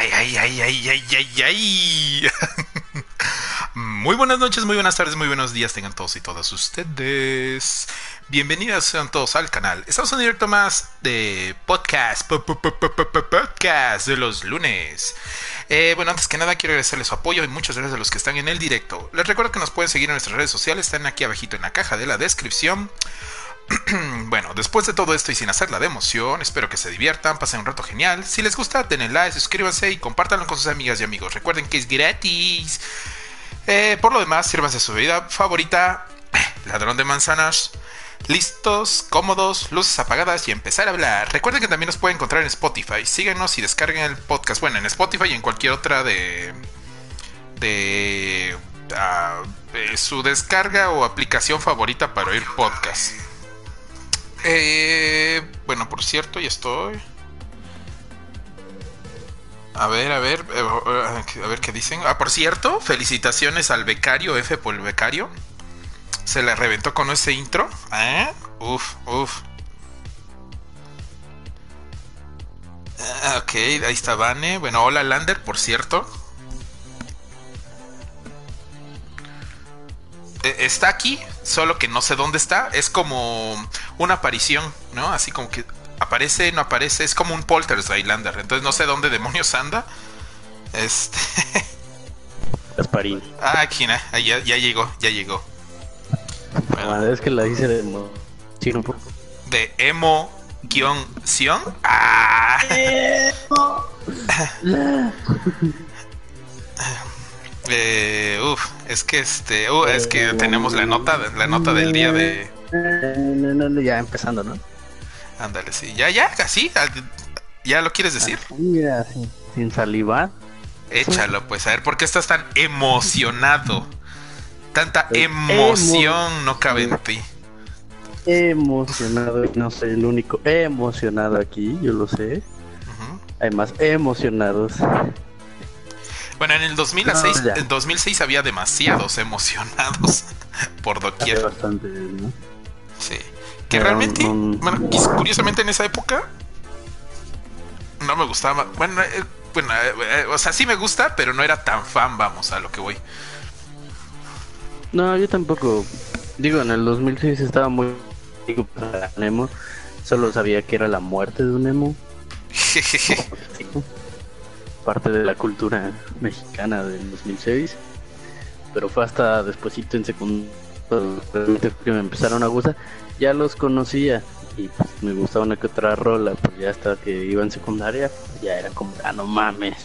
Ay, ay, ay, ay, ay, ay, ay. Muy buenas noches, muy buenas tardes, muy buenos días tengan todos y todas ustedes. Bienvenidos sean todos al canal. Estamos en directo más de podcast, podcast de los lunes. Eh, bueno, antes que nada quiero agradecerles su apoyo y muchas gracias a los que están en el directo. Les recuerdo que nos pueden seguir en nuestras redes sociales, están aquí abajito en la caja de la descripción. bueno, después de todo esto y sin hacerla de emoción, espero que se diviertan, pasen un rato genial. Si les gusta, denle like, suscríbanse y compártanlo con sus amigas y amigos. Recuerden que es gratis. Eh, por lo demás, sírvanse su bebida favorita, ladrón de manzanas. Listos, cómodos, luces apagadas y empezar a hablar. Recuerden que también nos pueden encontrar en Spotify. Síguenos y descarguen el podcast. Bueno, en Spotify y en cualquier otra de. de. Ah, de su descarga o aplicación favorita para oír podcast. Eh, bueno, por cierto, ya estoy. A ver, a ver, eh, a ver qué dicen. Ah, por cierto, felicitaciones al becario, F por el becario. Se le reventó con ese intro. ¿Eh? Uf, uf. Ah, ok, ahí está Vane. Bueno, hola Lander, por cierto. Está aquí, solo que no sé dónde está. Es como una aparición, ¿no? Así como que aparece, no aparece. Es como un poltergeist Lander. Entonces no sé dónde demonios anda. Este. Gasparín. Ah, aquí, ya, ya llegó, ya llegó. Bueno. es que la hice de emo. De emo guion sion. Ah. eh, uf, es que este, uh, es que tenemos la nota, la nota del día de. Ya empezando, ¿no? Ándale, sí, ya, ya, casi, ya lo quieres decir. Ah, mira, sin, sin salivar. Échalo, pues, a ver, ¿por qué estás tan emocionado? Tanta emoción no cabe en ti. Emocionado, no soy el único emocionado aquí, yo lo sé. Hay más emocionados. Bueno, en el 2006, en 2006 había demasiados emocionados por doquier. Bastante, ¿no? Sí. Que realmente, bueno, curiosamente en esa época no me gustaba. Bueno, eh, bueno, eh, eh, o sea, sí me gusta, pero no era tan fan, vamos, a lo que voy. No, yo tampoco. Digo, en el 2006 estaba muy Nemo. Solo sabía que era la muerte de un Nemo. Parte de la cultura mexicana del 2006. Pero fue hasta despuesito en secundaria que me empezaron a gustar. Ya los conocía y pues, me gustaba una que otra rola. Pues ya hasta que iba en secundaria, ya era como, ah, no mames.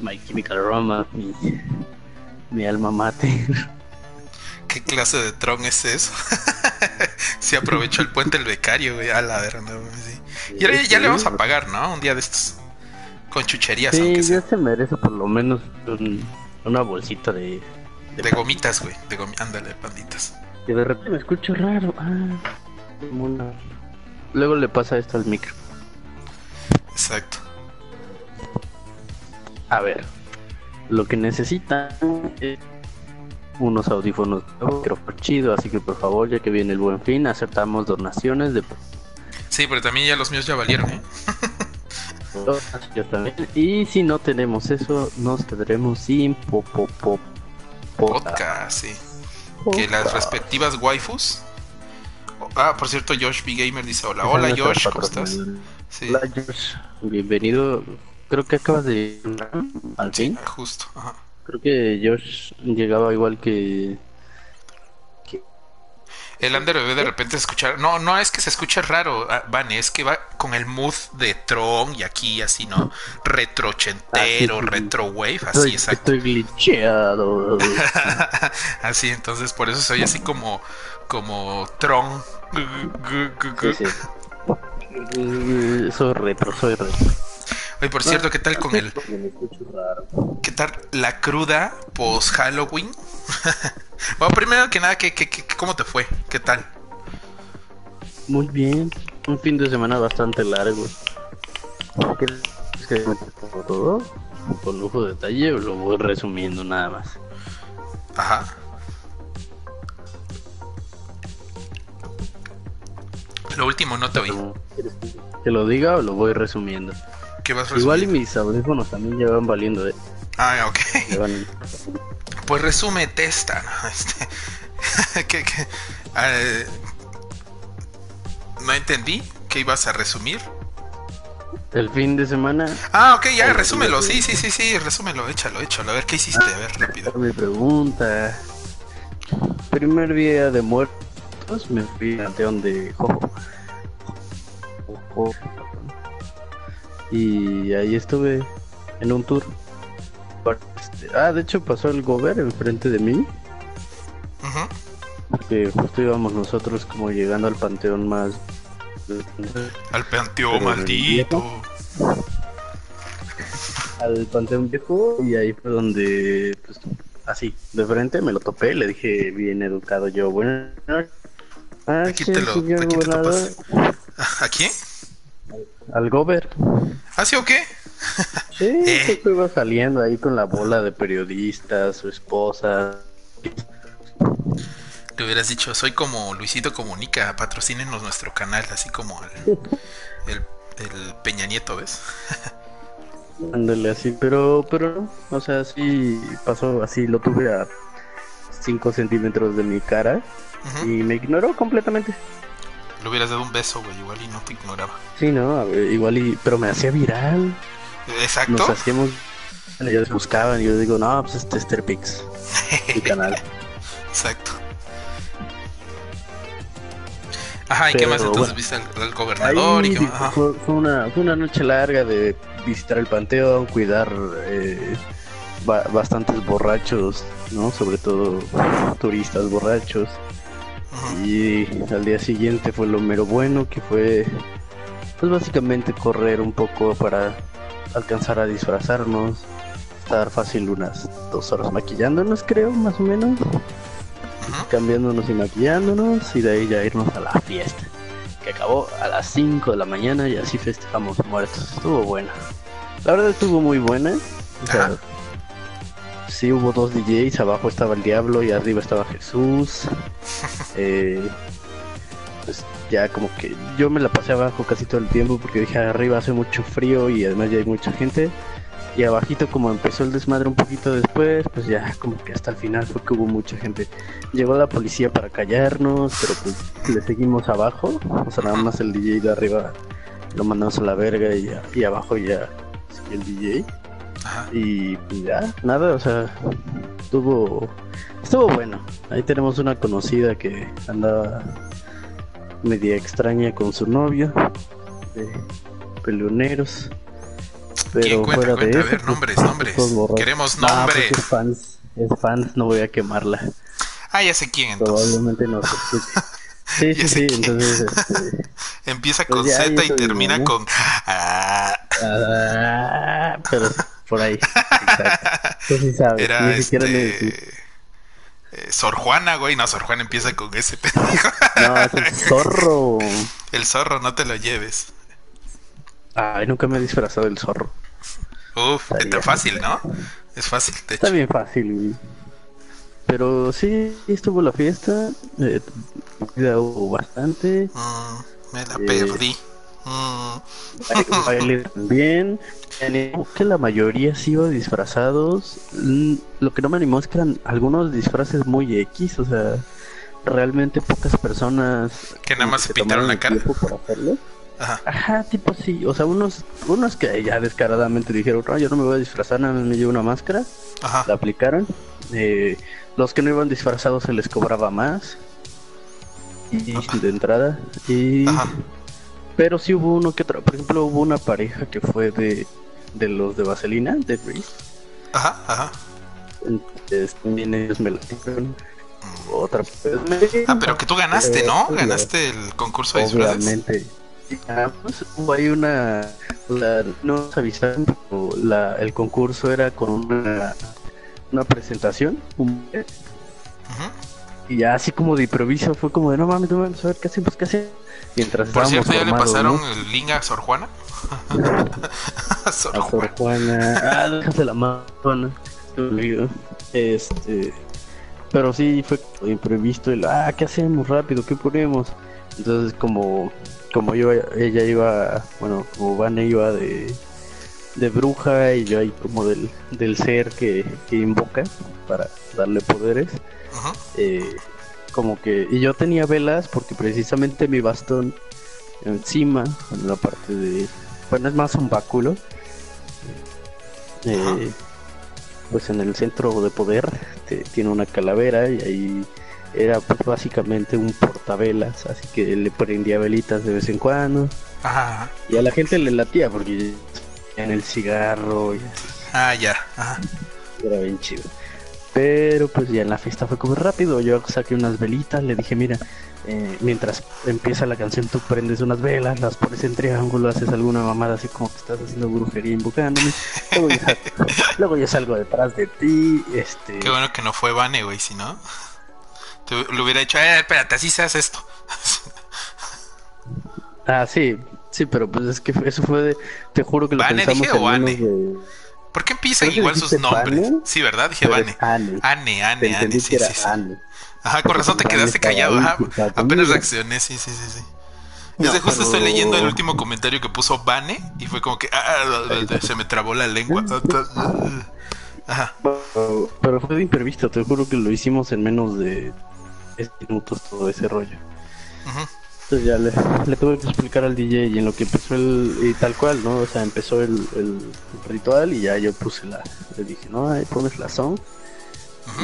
My Chemical Roma, mi, mi alma mate. ¿Qué clase de tron es eso? Se aprovechó el puente el becario, güey. A la verdad, Y ahora ya, le vamos a pagar, ¿no? Un día de estos. Con chucherías, sí, aunque sea. ya se merece por lo menos una bolsita de. De, gomitas, güey. De gomitas. Ándale, panditas. Que de repente me escucho raro. Ah, Luego le pasa esto al micro. Exacto. A ver. Lo que necesita es unos audífonos micrófono chido, así que por favor, ya que viene el buen fin, aceptamos donaciones de... Sí, pero también ya los míos ya valieron, ¿eh? Yo también. Y si no tenemos eso, nos quedaremos sin popo podcast, sí. Que las respectivas waifus. Ah, por cierto, Josh B. Gamer dice hola. Hola Josh, ¿cómo estás? Hola Josh, bienvenido. Creo que acabas de... Al fin. justo, ajá. Creo que Josh llegaba igual que. El Ander de repente escuchar. No, no es que se escuche raro, ah, Van, es que va con el mood de Tron y aquí así, ¿no? Retrochentero, ah, retro wave, así exacto. Estoy glitcheado. así, entonces por eso soy así como. como Tron. soy retro, soy retro. Oye, por cierto, ¿qué tal con el. ¿Qué tal la cruda post Halloween? bueno, primero que nada, ¿qué, qué, cómo te fue? ¿Qué tal? Muy bien. Un fin de semana bastante largo. ¿Qué todo? Con lujo de detalle, lo voy resumiendo nada más. Ajá. Lo último no te oí. ¿Que lo diga o lo voy resumiendo? ¿Qué vas? Igual y mis audífonos también ya van valiendo, eh. Ah, ok. Pues resume testa, ¿no? Este, que, que, eh, no entendí. ¿Qué ibas a resumir? El fin de semana, Ah, ok, ya, resúmelo. sí. Sí, sí, sí, resúmelo, échalo, échalo. A ver qué hiciste, a ver, rápido. mi pregunta. Primer día de muertos, me fui al panteón de Jojo. Jojo. Y ahí estuve en un tour. Ah, de hecho pasó el gober enfrente de mí. Ujú. Que justo íbamos nosotros como llegando al panteón más... Al panteón maldito. al panteón viejo y ahí fue donde pues, así de frente me lo topé le dije bien educado yo bueno Aquí te lo- aquí te gobernador". ¿A quién? al gober ¿Ah, sí o qué? Sí Eh. justo iba saliendo ahí con la bola de periodistas su esposa Le hubieras dicho, soy como Luisito Comunica, patrocínenos nuestro canal, así como el, el, el Peña Nieto, ¿ves? ándale así pero pero no o sea sí pasó así lo tuve a 5 centímetros de mi cara y me ignoró completamente Le hubieras dado un beso, güey, igual y no te ignoraba. sí no igual y pero me hacía viral Exacto. nos hacíamos ellos buscaban y yo digo no pues este es Terpix mi canal Exacto. Ajá, ¿y qué Pero, más entonces bueno. viste al, al gobernador? Ahí ¿Y qué más? Fue, fue una fue una noche larga de visitar el panteón cuidar eh, ba- bastantes borrachos no sobre todo turistas borrachos y al día siguiente fue lo mero bueno que fue pues básicamente correr un poco para alcanzar a disfrazarnos estar fácil unas dos horas maquillándonos creo más o menos. Cambiándonos y maquillándonos y de ahí ya irnos a la fiesta que acabó a las 5 de la mañana y así festejamos muertos. Estuvo buena. La verdad estuvo muy buena. O sea, sí hubo dos DJs abajo estaba el diablo y arriba estaba Jesús. Eh, pues ya como que yo me la pasé abajo casi todo el tiempo porque dije arriba hace mucho frío y además ya hay mucha gente y abajito como empezó el desmadre un poquito después pues ya como que hasta el final fue que hubo mucha gente. Llegó la policía para callarnos pero pues le seguimos abajo. O sea nada más el DJ de arriba lo mandamos a la verga y, y abajo ya el DJ y pues ya, nada, o sea, estuvo, estuvo bueno. Ahí tenemos una conocida que andaba media extraña con su novio, de peleoneros. ¿Quién Pero cuenta? fuera de Cuenta, a eso, ver, pues, nombres, nombres. Queremos Ah, nombres. pues es fans, es fans, no voy a quemarla. Ah, ya sé quién entonces. Probablemente no se. Sí, sí, sí, quién. entonces, este, Empieza Pues con ya, Z y termina ¿no? con. Ah, ah, pero por ahí, exacto. Tú sí sabes, era ni siquiera le este. decís. Eh, Sor Juana, güey. No, Sor Juana empieza con ese pendejo. No, es el zorro. El zorro, no te lo lleves. Ay, nunca me he disfrazado del zorro. Uf, Está fácil, ¿no? Es fácil, de Está hecho. bien fácil, güey. Pero sí, estuvo la fiesta. Eh, bastante. Mm, me la Eh. perdí. Me animó que la mayoría sí iba disfrazados. Lo que no me animó es que eran algunos disfraces muy X. O sea, realmente pocas personas. Que nada más se pintaron la cara. hacerlo. Ajá. Ajá, tipo sí. O sea, unos, unos que ya descaradamente dijeron, no, yo no me voy a disfrazar, nada más me llevo una máscara. Ajá. La aplicaron. Eh, los que no iban disfrazados se les cobraba más. Y de entrada. Y... Ajá. Pero sí hubo uno que otro. Por ejemplo, hubo una pareja que fue de, de los de Vaselina, de Reese. Ajá. Ajá. Entonces, también ellos me la dieron. Otra Ah, pero que tú ganaste, ¿no? pues, Ganaste el concurso de disfraces. Obviamente. Ah, pues, hubo ahí una. la- no nos avisaron, pero la, el concurso era con una, una presentación. un-. Y ya así como de improviso fue como de no mames, no mames, a ver qué hacemos, qué hacemos. Mientras Por cierto, ¿ya le pasaron ¿no? el link a Sor Juana? a Sor a Juana. Sor Juana. Ah, déjate la mano. Este. Pero sí fue imprevisto. El, ah, ¿qué hacemos rápido? ¿Qué ponemos? Entonces, como. Como yo, ella iba. Bueno, como Vane iba de. De bruja y yo ahí como del, del ser que, que invoca para darle poderes. Ajá. Eh, como que y yo tenía velas porque precisamente mi bastón encima en la parte de bueno es más un báculo eh, pues en el centro de poder te- tiene una calavera y ahí era pues básicamente un portavelas así que le prendía velitas de vez en cuando Ajá. y a la gente le latía porque en el cigarro y Ah, ya. Ajá. era bien chido. Pero pues ya en la fiesta fue como rápido. Yo saqué unas velitas, le dije, mira, eh, mientras empieza la canción tú prendes unas velas, las pones en triángulo, haces alguna mamada así como que estás haciendo brujería invocándome. Luego yo, sal- luego yo salgo detrás de ti, este... Qué bueno que no fue Vane, güey, si no. Te le hubiera dicho, eh, espérate, así se hace esto. Ah, sí, sí, pero pues es que eso fue de... Te juro que lo ¿Vane pensamos dije o en Ane? de... ¿Por qué empiezan igual sus nombres? Vane, Sí, ¿verdad? Dije Vane. Ane. Ane, Ane, Ane, sí, sí, sí. Ane. Ajá, con razón te quedaste callado. Ajá, apenas reaccioné, sí, sí, sí, sí. No, Desde justo estoy pero- leyendo el último comentario que puso Vane y fue como que ah, ah, ah, se me trabó la lengua. Ajá. Pero, fue de imprevisto, te juro que lo hicimos en menos de 10 minutos todo ese rollo. Ujú. Entonces ya le, le tuve que explicar al DJ y en lo que empezó el... Y tal cual, ¿no? O sea, empezó el, el ritual y ya yo puse la... Le dije, no, ahí pones la song.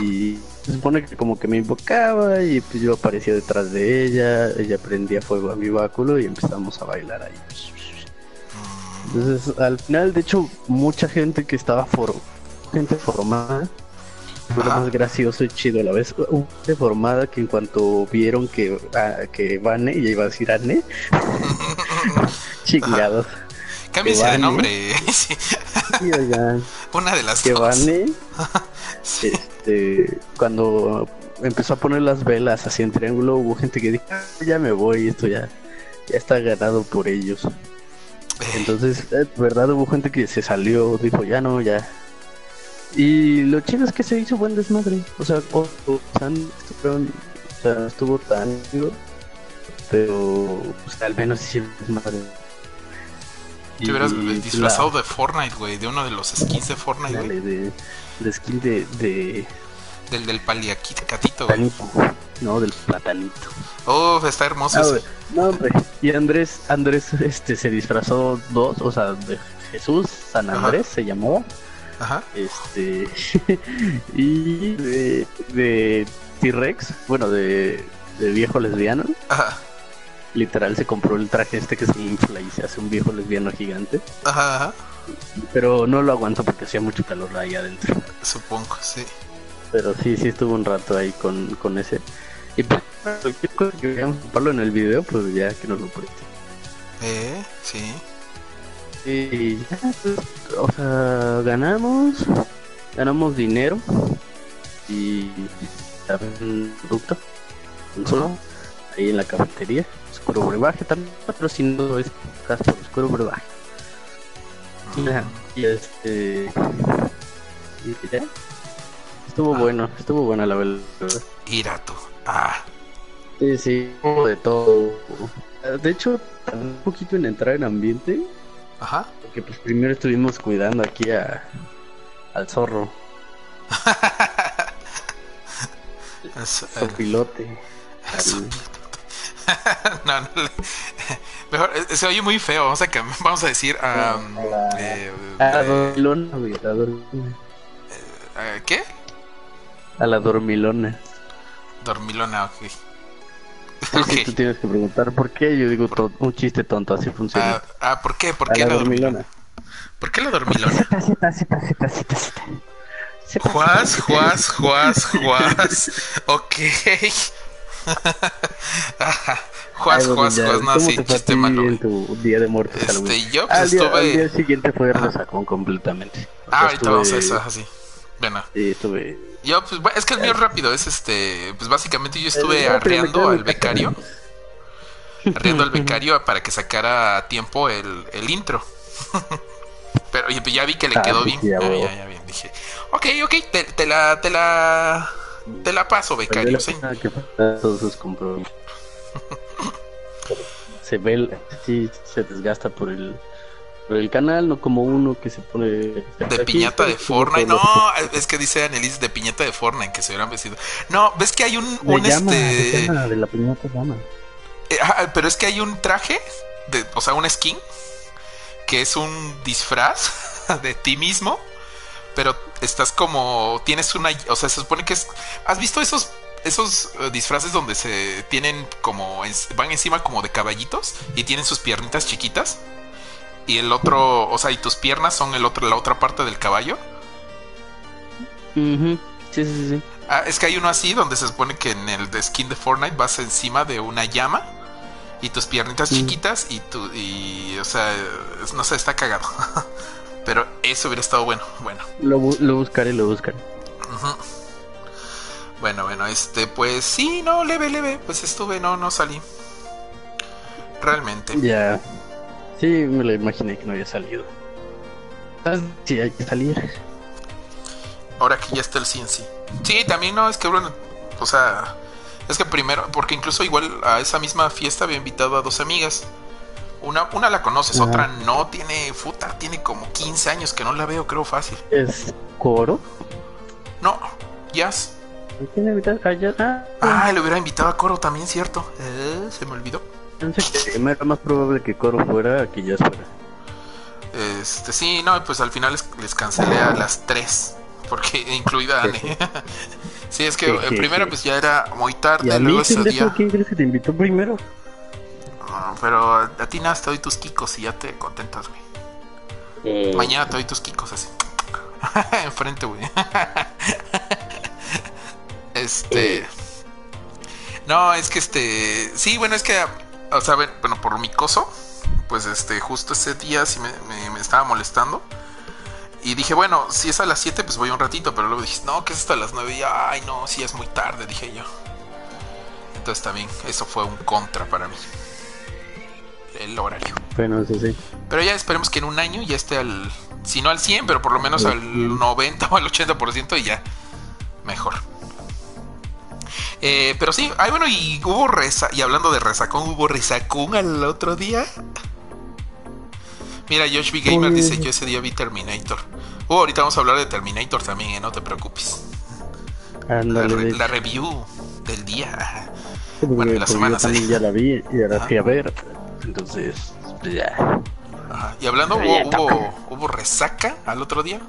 Y se supone que como que me invocaba y pues yo aparecía detrás de ella, ella prendía fuego a mi báculo y empezamos a bailar ahí. Mm, Entonces, al final, de hecho, mucha gente que estaba for gente formada lo más gracioso y chido a la vez. Hubo gente formada que en cuanto vieron que, ah, que Vane, y iba a decir Ane, chingados. Cámbiese de nombre. Sí, oigan, Una de las que. Vane, este, cuando empezó a poner las velas así en triángulo, hubo gente que dijo, "Ah, ya me voy, esto ya, ya está ganado por ellos. Eh, Entonces, eh, de verdad hubo gente que se salió, dijo, ya no, ya. Y lo chido es que se hizo buen desmadre. O sea, o- o- tan- estuvieron- o sea, estuvo tan pero pues, al menos hicieron desmadre. Te hubieras disfrazado la- de Fortnite, güey, de uno de los skins de Fortnite, güey. de, de skin de, de Del del paliacatito, güey. No, del platanito. Oh, está hermoso Ah, ese. no, hombre. Y Andrés, Andrés este, se disfrazó dos, o sea, de Jesús, San Ajá. Andrés se llamaba. Ajá. Este. y de, de T-Rex, bueno, de, de viejo lesbiano. Ajá. Literal se compró el traje este que se infla y se hace un viejo lesbiano gigante. Ajá, ajá. Pero no lo aguanto porque hacía mucho calor ahí adentro. Supongo, sí. Pero sí, sí estuvo un rato ahí con, con ese. Y pues, cualquier cosa que en el video, pues ya que nos lo preste. Eh, sí. Y ya, o sea, ganamos, ganamos dinero y también un producto, un solo, ahí en la cafetería. Oscuro Brebaje también patrocinado es podcast por Oscuro Brebaje. Y este. Y ya. Estuvo Ah. bueno, estuvo buena la verdad. Irato. Ah. Sí, sí, de todo. De hecho, un poquito en entrar en ambiente. Ajá. Porque pues primero estuvimos cuidando aquí a, al zorro, Es- al pilote. Eso. al- no, no le- Mejor, eh, se oye muy feo. Vamos a, vamos a decir. am, eh, a la eh, dormilona, güey, a dormilona. eh, ¿Qué? A la dormilona. Dormilona, ok. Sí, tú tienes que preguntar por qué. Yo digo un chiste tonto, así funciona. Ah, ah, ¿por qué? ¿Por qué la la dormilona. dormilona? ¿Por qué la dormilona? Zeta, zeta, zeta, zeta, zeta, zeta. Zeta, Juaz, Juaz, Juaz. Ok. Ay, Juaz, ya, Juaz. No, ¿cómo sí, chiste malo. en tu día de muertos? Este, yo pues al, día, al día estuve. siguiente fue resacón completamente. O sea, Ah, ahorita vamos a estuve- eso, así. Bueno, Sí, estuve. Yo, pues, es que el mío es rápido. Es este. Pues básicamente yo estuve arreando al becario. Arreando al becario para que sacara a tiempo el, el intro. Pero pues ya vi que le Ah, quedó bien. ya Ya, veo. ya, ya bien. Dije, ok, ok, te, te la, te la, te la paso, becario. se ve, sí, se desgasta por el el canal, no como uno que se pone. De piñata de Fortnite. No, es que dice Annelies de piñata de Fortnite que se hubieran vestido. No, ves que hay un. un llama, este. de la piñata llama. Eh, pero es que hay un traje, de, o sea, un skin, que es un disfraz de ti mismo, pero estás como. Tienes una. O sea, se supone que es. ¿Has visto esos esos eh, disfraces donde se tienen como van encima como de caballitos y tienen sus piernitas chiquitas y el otro, o sea, y tus piernas son el otro la otra parte del caballo. Sí, sí, sí. Ah, es que hay uno así donde se supone que en el de skin de Fortnite vas encima de una llama y tus piernitas chiquitas y tu y o sea, no sé, está cagado. Pero eso hubiera estado bueno, bueno. Lo, lo buscaré, lo buscaré. Bueno, bueno, este, pues sí, no, leve, leve, pues estuve, no, no salí. Realmente. Ya. Sí, me lo imaginé que no había salido. Sí, hay que salir. Ahora que ya está el CNC. Sí, también no, es que bueno, o sea, es que primero, porque incluso igual a esa misma fiesta había invitado a dos amigas. Una, una la conoces, otra no, tiene, puta, tiene como 15 años que no la veo, creo fácil. ¿Es Coro? No, Jazz. ¿Quién invitado? Ah, ah, le hubiera invitado a Coro también, cierto. Eh, se me olvidó. Pensé que era más probable que Coro fuera que Jazz fuera. Este, sí, no, pues al final les, cancelé a las tres. Porque incluida Anne. sí, es que en primera pues ya era muy tarde. ¿Y luego ese día. ¿Quién crees que te invitó primero? pero a ti nada, te doy tus kikos y ya te contentas, güey. Eh. Mañana te doy tus kikos así. Enfrente, güey. este. Eh. No, es que este. Sí, bueno, es que. O sea, bueno, por mi coso. Pues este, justo ese día sí me, estaba molestando. Y dije, bueno, si es a las 7, pues voy un ratito. Pero luego dije, no, que es hasta las 9. Y ay, no, si es muy tarde, dije yo. Entonces también, eso fue un contra para mí el horario. Bueno, sí, sí. Pero ya esperemos que en un año ya esté al, si no al 100, pero por lo menos al 90 o al 80% y ya mejor. Eh, pero sí, ay bueno, y hubo reza, y hablando de resacón, hubo resacón al otro día. Mira, Josh B. Gamer dice, yo ese día vi Terminator. Uh, ahorita vamos a hablar de Terminator también, eh, no te preocupes. la, review del día. bueno, de la semana. Yo también ya la vi y ahora fui a ver. Entonces, ya. Y hablando, ¿hubo, ¿hubo, resaca al otro día?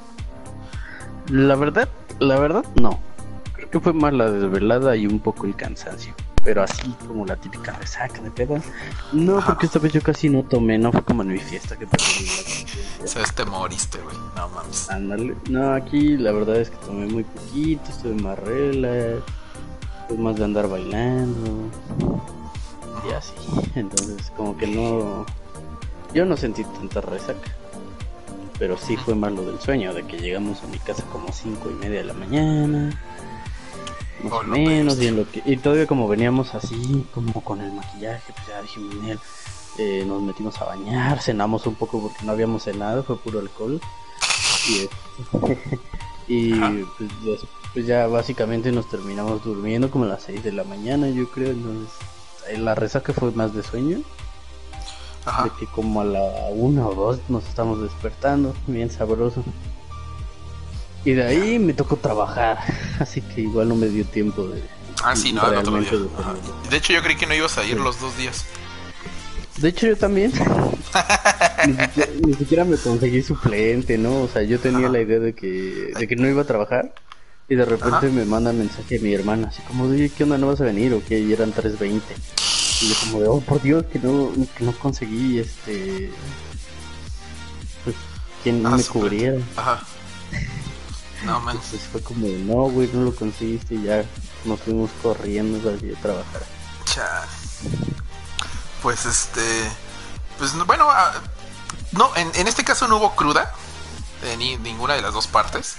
La verdad, la verdad, no. Que fue más la desvelada y un poco el cansancio. Pero así como la típica resaca de pedo. No, porque esta vez yo casi no tomé, no fue como en mi fiesta que Sabes, te moriste, güey. No mames. Ándale. No, aquí la verdad es que tomé muy poquito, estuve más relax. Fue más de andar bailando y así. Entonces, como que no. Yo no sentí tanta resaca. Pero sí fue más lo del sueño, de que llegamos a mi casa como cinco y media de la mañana. Más o menos, y, en lo que, y todavía como veníamos así, como con el maquillaje, pues ya Miguel, eh, nos metimos a bañar, cenamos un poco porque no habíamos cenado, fue puro alcohol. Y, y pues, pues, ya básicamente nos terminamos durmiendo como a las 6 de la mañana, yo creo, entonces la resaca fue más de sueño. De que como a la una o dos nos estamos despertando, bien sabroso. Y de ahí me tocó trabajar, así que igual no me dio tiempo de... Ah, sí, no, el otro día. De, hecho yo creí que no ibas a ir los dos días. De hecho yo también. ni, siquiera, me conseguí suplente, ¿no? O sea, yo tenía la idea de que, de que no iba a trabajar. Y de repente me manda mensaje mi hermana, así como, oye, ¿qué onda? ¿No vas a venir o qué? Y eran 3.20. Y yo como de, oh, por Dios, que no, que no conseguí, este... Pues, quien me cubriera. Ajá. No, man. Entonces fue como, no, güey, no lo conseguiste y ya nos fuimos corriendo a trabajar. Chale. Pues este... Pues bueno, ah, no, en, en este caso no hubo cruda de ni, ninguna de las dos partes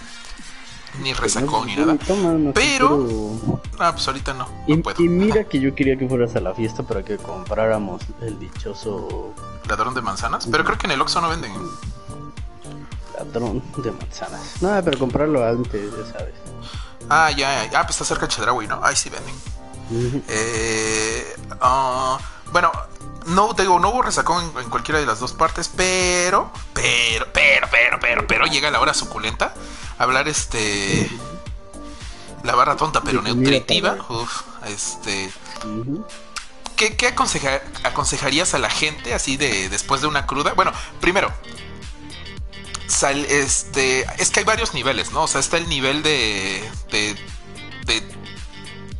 ni resacón ni nada. pero. Ah, pues ahorita no. y, y, mira que yo quería que fueras a la fiesta para que compráramos el dichoso. Ladrón de manzanas. Pero creo que en el Oxxo no venden. Ladrón de manzanas. Nada, pero comprarlo antes, ya sabes. Ah, ya, ya. Ah, pues está cerca de Chedraui, ¿no? Ahí sí venden. eh, ah, bueno, no, te digo, no hubo resacón en, cualquiera de las dos partes, pero, pero, pero, pero, pero, pero llega la hora suculenta. Hablar este. La barra tonta pero nutritiva. Uf, este. ¿Qué, qué aconsejarías a la gente así de después de una cruda? Bueno, primero, sal, este, es que hay varios niveles, ¿no? O sea, está el nivel de, de, de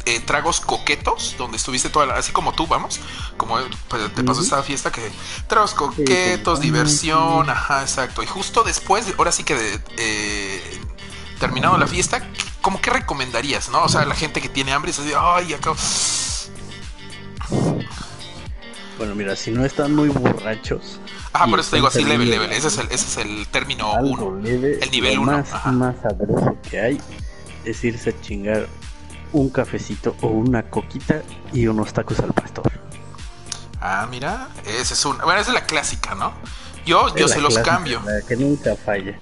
eh, tragos coquetos, donde estuviste toda la, así como tú, vamos, como pues, te pasó esta fiesta que tragos coquetos, diversión, ajá, exacto. Y justo después, ahora sí que de, eh, terminado la fiesta, ¿cómo que recomendarías, no? O sea, la gente que tiene hambre y se dice, ay, acá. Bueno, mira, si no están muy borrachos. Ajá, por eso te digo así, leve, leve. Ese es el, ese es el término 1. El nivel 1. Más, más adverso que hay es irse a chingar un cafecito o una coquita y unos tacos al pastor. Ah, mira, esa es una. Bueno, esa es la clásica, ¿no? Yo, yo se los cambio. que nunca falla.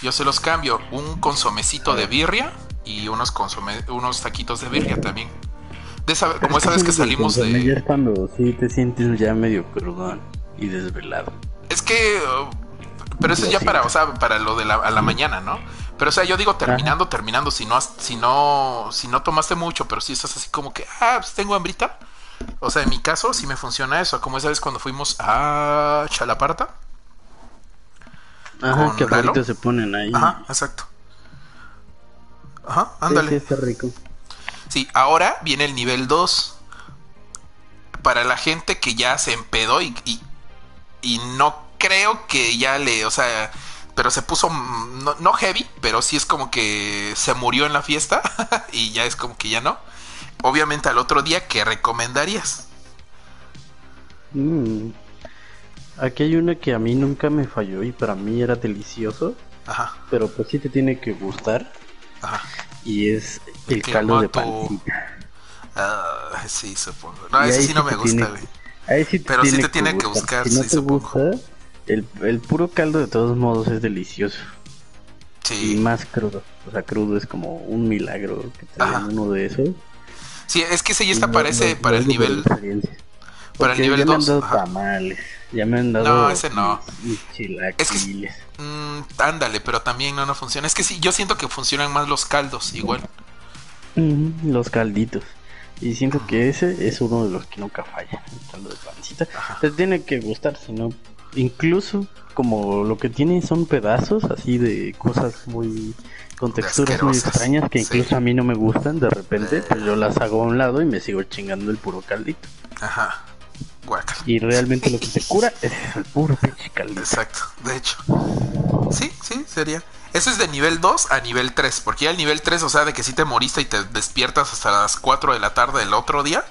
Yo se los cambio. Un consomecito de birria y unos consome, unos taquitos de birria también. De esa, como esa vez que salimos de. Ya es cuando sí te sientes ya medio crudón y desvelado. Es que. Uh, pero eso es ya para, o sea, para lo de la, a la mañana, ¿no? Pero o sea, yo digo terminando, terminando, si no, si no, si no tomaste mucho, pero si estás así como que, ah, pues tengo hambrita. O sea, en mi caso sí me funciona eso, como esa vez cuando fuimos a Chalaparta. Ajá, que raritos se ponen ahí. Ajá, exacto. Ajá, ándale. Sí, está rico. Sí, ahora viene el nivel 2. Para la gente que ya se empedó y, y, y no creo que ya le, o sea, pero se puso mm, no, heavy, pero sí es como que se murió en la fiesta y ya es como que ya no. Obviamente al otro día, ¿qué recomendarías? Mm. Aquí hay una que a mí nunca me falló y para mí era delicioso. Ajá. Pero pues sí te tiene que gustar. Ajá. Y es el, caldo de pancita. Ah, sí, supongo. No, ese sí no me gusta, güey. Sí pero sí te tiene que, buscar, si no te Gusta, el, el puro caldo de todos modos es delicioso. Sí. Y más crudo. O sea, crudo es como un milagro que te uno de esos. Sí, es que ese ya está para ese, para el nivel. Para el nivel 2. Ya me han dado tamales. Ya me han dado. No, ese no. Es que, mm, ándale, pero también no, no funciona. Es que sí, yo siento que funcionan más los caldos, igual. los calditos. Y siento que ese es uno de los que nunca falla. Caldo de pancita. Te tiene que gustar, si no, incluso como lo que tiene son pedazos así de cosas muy con texturas muy extrañas que incluso a mí no me gustan de repente pues yo las hago a un lado y me sigo chingando el puro caldito. Ajá y realmente lo que te cura es el puro pinche caldito exacto de hecho sí sí sería eso es de nivel 2 a nivel 3 porque ya el nivel 3 o sea de que si te moriste y te despiertas hasta las 4 de la tarde del otro día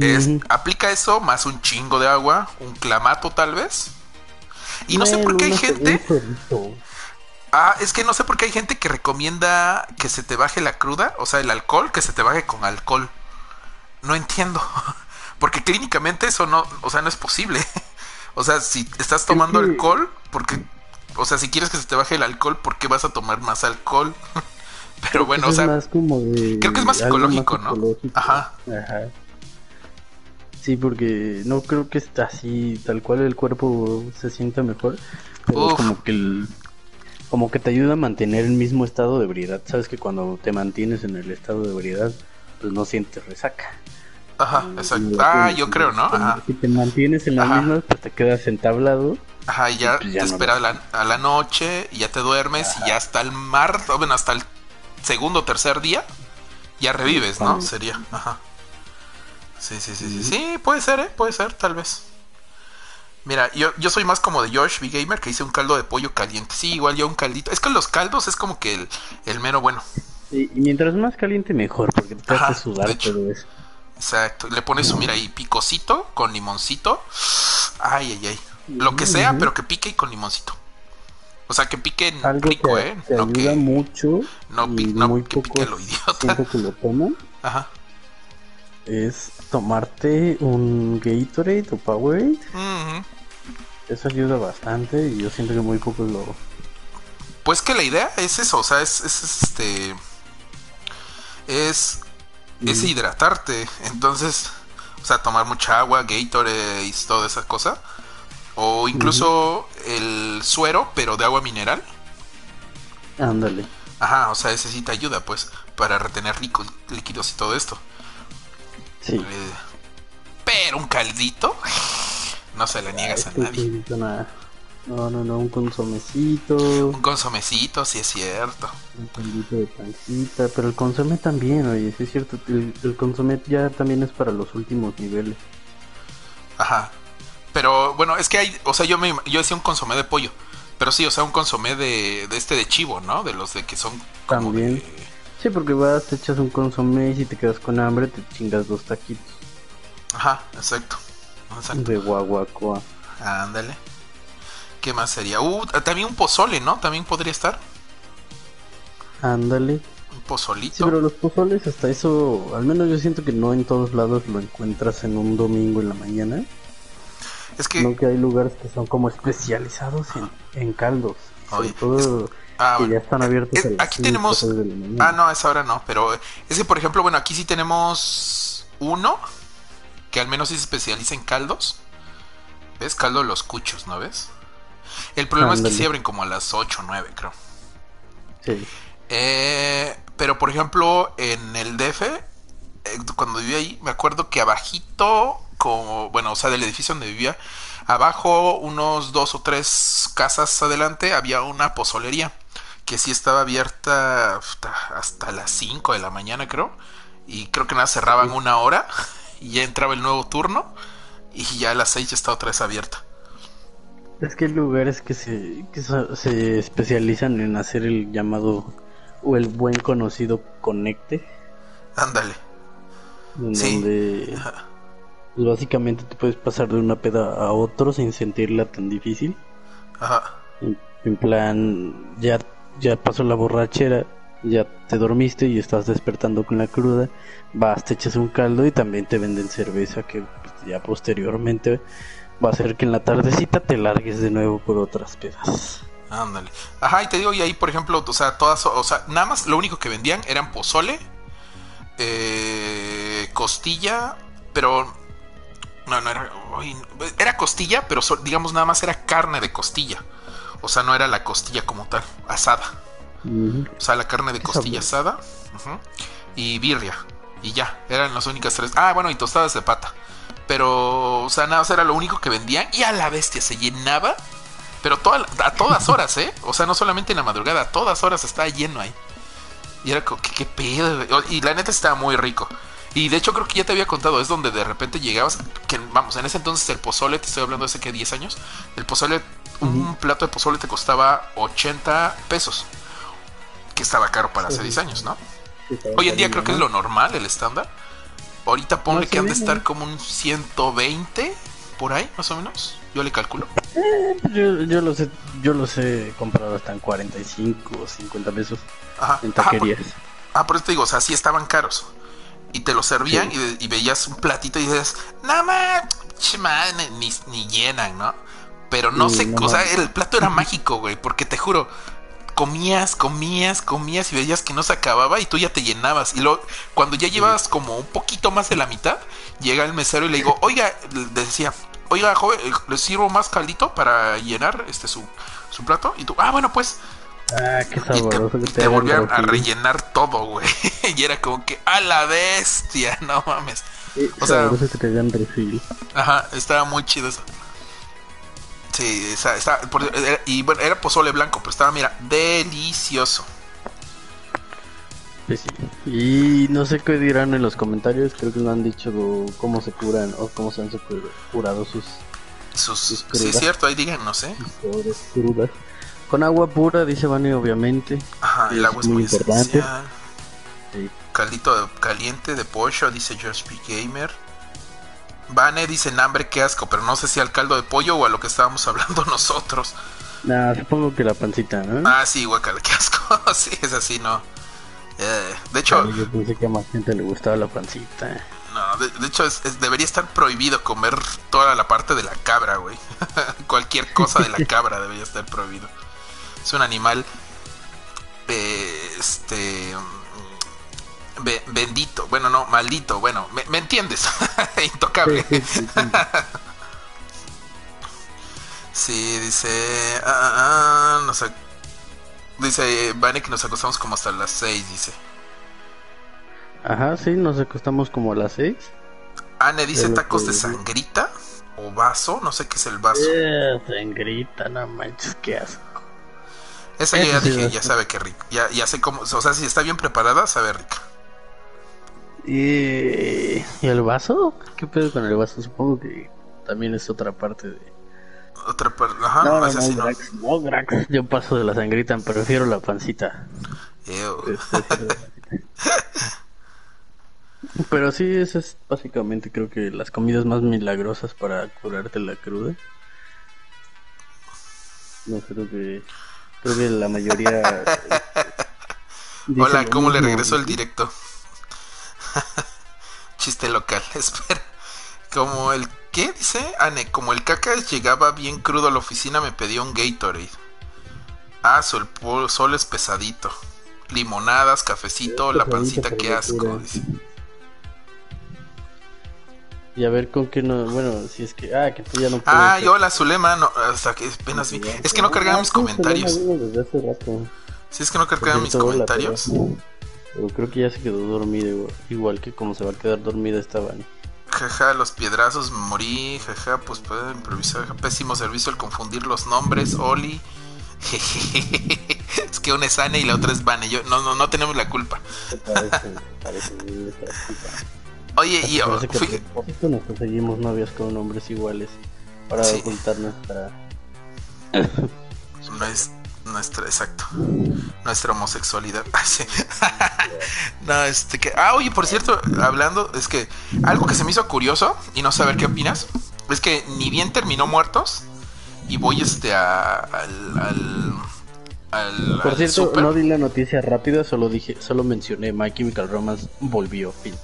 es, aplica eso más un chingo de agua, un clamato tal vez. Y no sé por qué hay gente. Ah, es que no sé por qué hay gente que recomienda que se te baje la cruda, o sea, el alcohol, que se te baje con alcohol. No entiendo. Porque clínicamente eso no, o sea, no es posible. O sea, si estás tomando alcohol, porque, o sea, si quieres que se te baje el alcohol, ¿por qué vas a tomar más alcohol? Pero bueno, o sea, creo que es más psicológico, ¿no? Ajá. Ajá. Sí, porque no creo que está así tal cual el cuerpo se sienta mejor, pero como que el, como que te ayuda a mantener el mismo estado de ebriedad. Sabes que cuando te mantienes en el estado de ebriedad, pues no sientes resaca. Ajá, exacto. Ah, yo creo, ¿no? Si te mantienes en la misma, pues te quedas entablado. Ajá, y ya, pues te esperas a la noche, y ya te duermes, y ya hasta el mar, bueno, hasta el segundo o tercer día, ya revives, ¿no? Sería, ajá. Sí, sí, sí, sí, sí, puede ser, ¿eh? Puede ser, tal vez. Mira, yo, yo soy más como de Josh B. Gamer que hice un caldo de pollo caliente. Sí, igual yo un caldito. Es que los caldos es como que el, el mero bueno. Sí, y mientras más caliente mejor, porque te hace sudar todo eso. Exacto. Le pones, mira, ahí picocito con limoncito. Ay, ay, ay. Lo que sea, pero que pique y con limoncito. O sea, que pique rico, ¿eh? Te no ayuda mucho. No, no muy que pique lo idiota. que lo toman. Ajá es tomarte un Gatorade o Powerade. Eso ayuda bastante y yo siento que muy pocos lo... Pues que la idea es eso, o sea, es, este... Es, es hidratarte. Entonces, O sea, tomar mucha agua, Gatorade y toda esa cosa. O incluso el suero, pero de agua mineral. Ándale. Ajá, o sea, te ayuda, pues, para retener líquidos y todo esto. Sí. Eh, pero un caldito, no se le niegas a nadie. nada. No, no, no, un consomecito, Un consomecito, sí es cierto. un caldito de pancita, pero el consomé también, oye, sí es cierto, el, el consomé ya también es para los últimos niveles. Ajá. Pero bueno, es que hay, o sea, yo me yo decía un consomé de pollo. Pero sí, o sea, un consomé de, de este de chivo, ¿no? De los de que son como También. de- Sí, porque vas, te echas un consomé y si te quedas con hambre te chingas dos taquitos Ajá, exacto. Exacto. de guaguacoa. Ándale. ¿Qué más sería? Uh, también un pozole, ¿no? También podría estar. Ándale. Un pozolito. Sí, pero los pozoles hasta eso, al menos yo siento que no en todos lados lo encuentras en un domingo en la mañana. Es que. No que hay lugares que son como especializados en, en caldos. Oye, todo Ah, que bueno. ya están abiertos Es- a las aquí tenemos. Ah, no, a esa hora no. Pero es que, por ejemplo, bueno, aquí sí tenemos uno que al menos sí se especializa en caldos. ¿Ves? Caldo de los cuchos, ¿no ves? El problema es que sí abren como a las 8 o 9, creo. Sí. Eh, pero por ejemplo, en el DF, eh, cuando vivía ahí, me acuerdo que abajito, como, bueno, o sea, del edificio donde vivía, abajo, unos dos o tres casas adelante, había una pozolería que sí estaba abierta hasta, hasta las 5 de la mañana, creo. Y creo que nada, cerraban una hora y ya entraba el nuevo turno y ya a las 6 ya estaba otra vez abierta. Es que hay lugares que se, que se especializan en hacer el llamado o el buen conocido conecte, Ándale. en Sí. donde pues, básicamente te puedes pasar de una peda a otro sin sentirla tan difícil. Ajá. En, en plan, ya, ya pasó la borrachera, ya te dormiste y estás despertando con la cruda, vas, te echas un caldo y también te venden cerveza que pues, ya posteriormente va a hacer que en la tardecita te largues de nuevo por otras pedas. Ándale. Ajá, y te digo, y ahí, por ejemplo, o sea, todas, o sea, nada más lo único que vendían eran pozole, eh, costilla, pero no, no era, uy, era costilla, pero digamos nada más era carne de costilla. O sea, no era la costilla como tal, asada. O sea, la carne de costilla asada y birria. Y ya, eran las únicas tres. Ah, bueno, y tostadas de pata. Pero, o sea, nada más era lo único que vendían. Y a la bestia se llenaba. Pero toda- a todas horas, ¿eh? O sea, no solamente en la madrugada, a todas horas estaba lleno ahí. Y era como, ¿qué, qué pedo? Y la neta estaba muy rico. Y de hecho creo que ya te había contado, es donde de repente llegabas, que vamos, en ese entonces el pozole, te estoy hablando de hace que 10 años, el pozole, un plato de pozole te costaba 80 pesos. Que estaba caro para hace 10 años, ¿no? Hoy en día creo que es lo normal, el estándar. Ahorita ponle que han de estar como un 120 por ahí, más o menos. Yo le calculo. Yo, yo los he, yo los he comprado hasta en 45 o 50 pesos Ajá. en Ajá, por- taquerías. Ah, por eso te digo, o sea, sí estaban caros. Y te lo servían Sí. y, veías un platito y dices, nada más, ni, ni llenan, ¿no? Pero no Sí, sé, no o sea, el plato era mágico, güey, porque te juro, comías, comías, comías y veías que no se acababa y tú ya te llenabas. Y luego, cuando ya llevabas como un poquito más de la mitad, llega el mesero y le digo, oiga, le decía, oiga, joven, eh, ¿le sirvo más caldito para llenar este su, su plato? Y tú, ah, bueno, pues, Ah, qué y te, que te, te volvían a rellenar todo, güey. y era como que, a la bestia, no mames. Qué o sea- que te refil. Ajá, estaba muy chido eso. Sí, esa- está, por- era- y bueno, era pozole blanco, pero estaba, mira, delicioso. Sí. Y no sé qué dirán en los comentarios, creo que no han dicho cómo se curan o cómo se han curado sus Sus, Sus sí, crudas. es cierto, ahí díganos, ¿eh? crudas. Con agua pura, dice Vani, obviamente. Ajá, el agua es muy importante. Sí. Caldito de- caliente de pollo, dice Just Be Gamer. Vane dice hambre, qué asco, pero no sé si al caldo de pollo o a lo que estábamos hablando nosotros. Nah, supongo que la pancita, ¿no? Ah, sí, guacala, qué asco. sí, es así, no. Eh, de hecho, yo pensé que a más gente le gustaba la pancita. no, de, de hecho es- es- debería estar prohibido comer toda la parte de la cabra, güey. Cualquier cosa de la cabra debería estar prohibido. Es un animal, eh, este, bendito, bueno, no, maldito, bueno, me, entiendes, intocable. Sí, dice, ah, ah, ah, nos dice Vane que nos acostamos como hasta las 6, dice. Ajá, sí, nos acostamos como a las 6. Ane dice tacos de sangrita o vaso, no sé qué es el vaso. Eh, sangrita, no manches, qué asco. Esa ya dije, ya sabe que rico. Ya, ya sé cómo, o sea, si está bien preparada, sabe rica. ¿Y, ¿Y el vaso? ¿Qué pedo con el vaso? Supongo que también es otra parte de otra parte, ajá, no, no, no, no. Yo paso de la sangrita, prefiero la pancita. Pero sí, eso es básicamente creo que las comidas más milagrosas para curarte la cruda. No creo que creo que la mayoría Hola, ¿cómo le regresó el directo? Chiste local, espera. Como el ¿Qué dice? Ane, como el caca llegaba bien crudo a la oficina, me pedía un Gatorade. Ah, el sol es pesadito. Limonadas, cafecito, la pancita, qué asco. Dice. Y a ver con qué no. Bueno, si es que. Ah, que tú ya no puedes. Ah, yo la Zulema, no, hasta que apenas vi. Es que no cargaba mis comentarios. Si es que no cargaba mis comentarios. Pero creo que ya se quedó dormida igual, igual que como se va a quedar dormida esta Vani. Jaja, los piedrazos, morí, jaja, pues puedo improvisar, pésimo servicio al confundir los nombres, Oli. es que una es Anne y la otra es Vane, yo, no, no, no tenemos la culpa. Oye, y yo, fui... nos conseguimos novias con nombres iguales para ocultar nuestra... no es nuestra, exacto, nuestra homosexualidad. no, este que, ah, oye, por cierto, hablando, es que algo que se me hizo curioso y no saber qué opinas, es que ni bien terminó Muertos y voy este a, al, al, por cierto, no di la noticia rápida, solo dije, solo mencioné My Chemical Romance volvió, fin.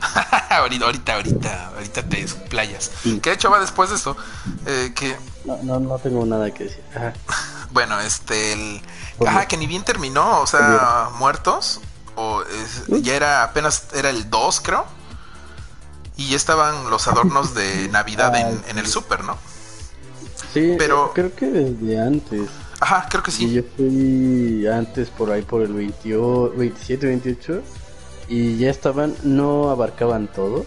ahorita, ahorita, ahorita, ahorita te playas. Que de hecho va después de esto. Eh, que... No, no, no tengo nada que decir. bueno, este, el... Ajá, que ni bien terminó, o sea, muertos. O ya era, apenas era el 2, creo. Y ya estaban los adornos de Navidad en, en, el super, ¿no? Sí, pero creo que desde antes. Ajá, creo que sí. Y yo fui antes por ahí por el 28, 27, 28 y ya estaban, no abarcaban todo,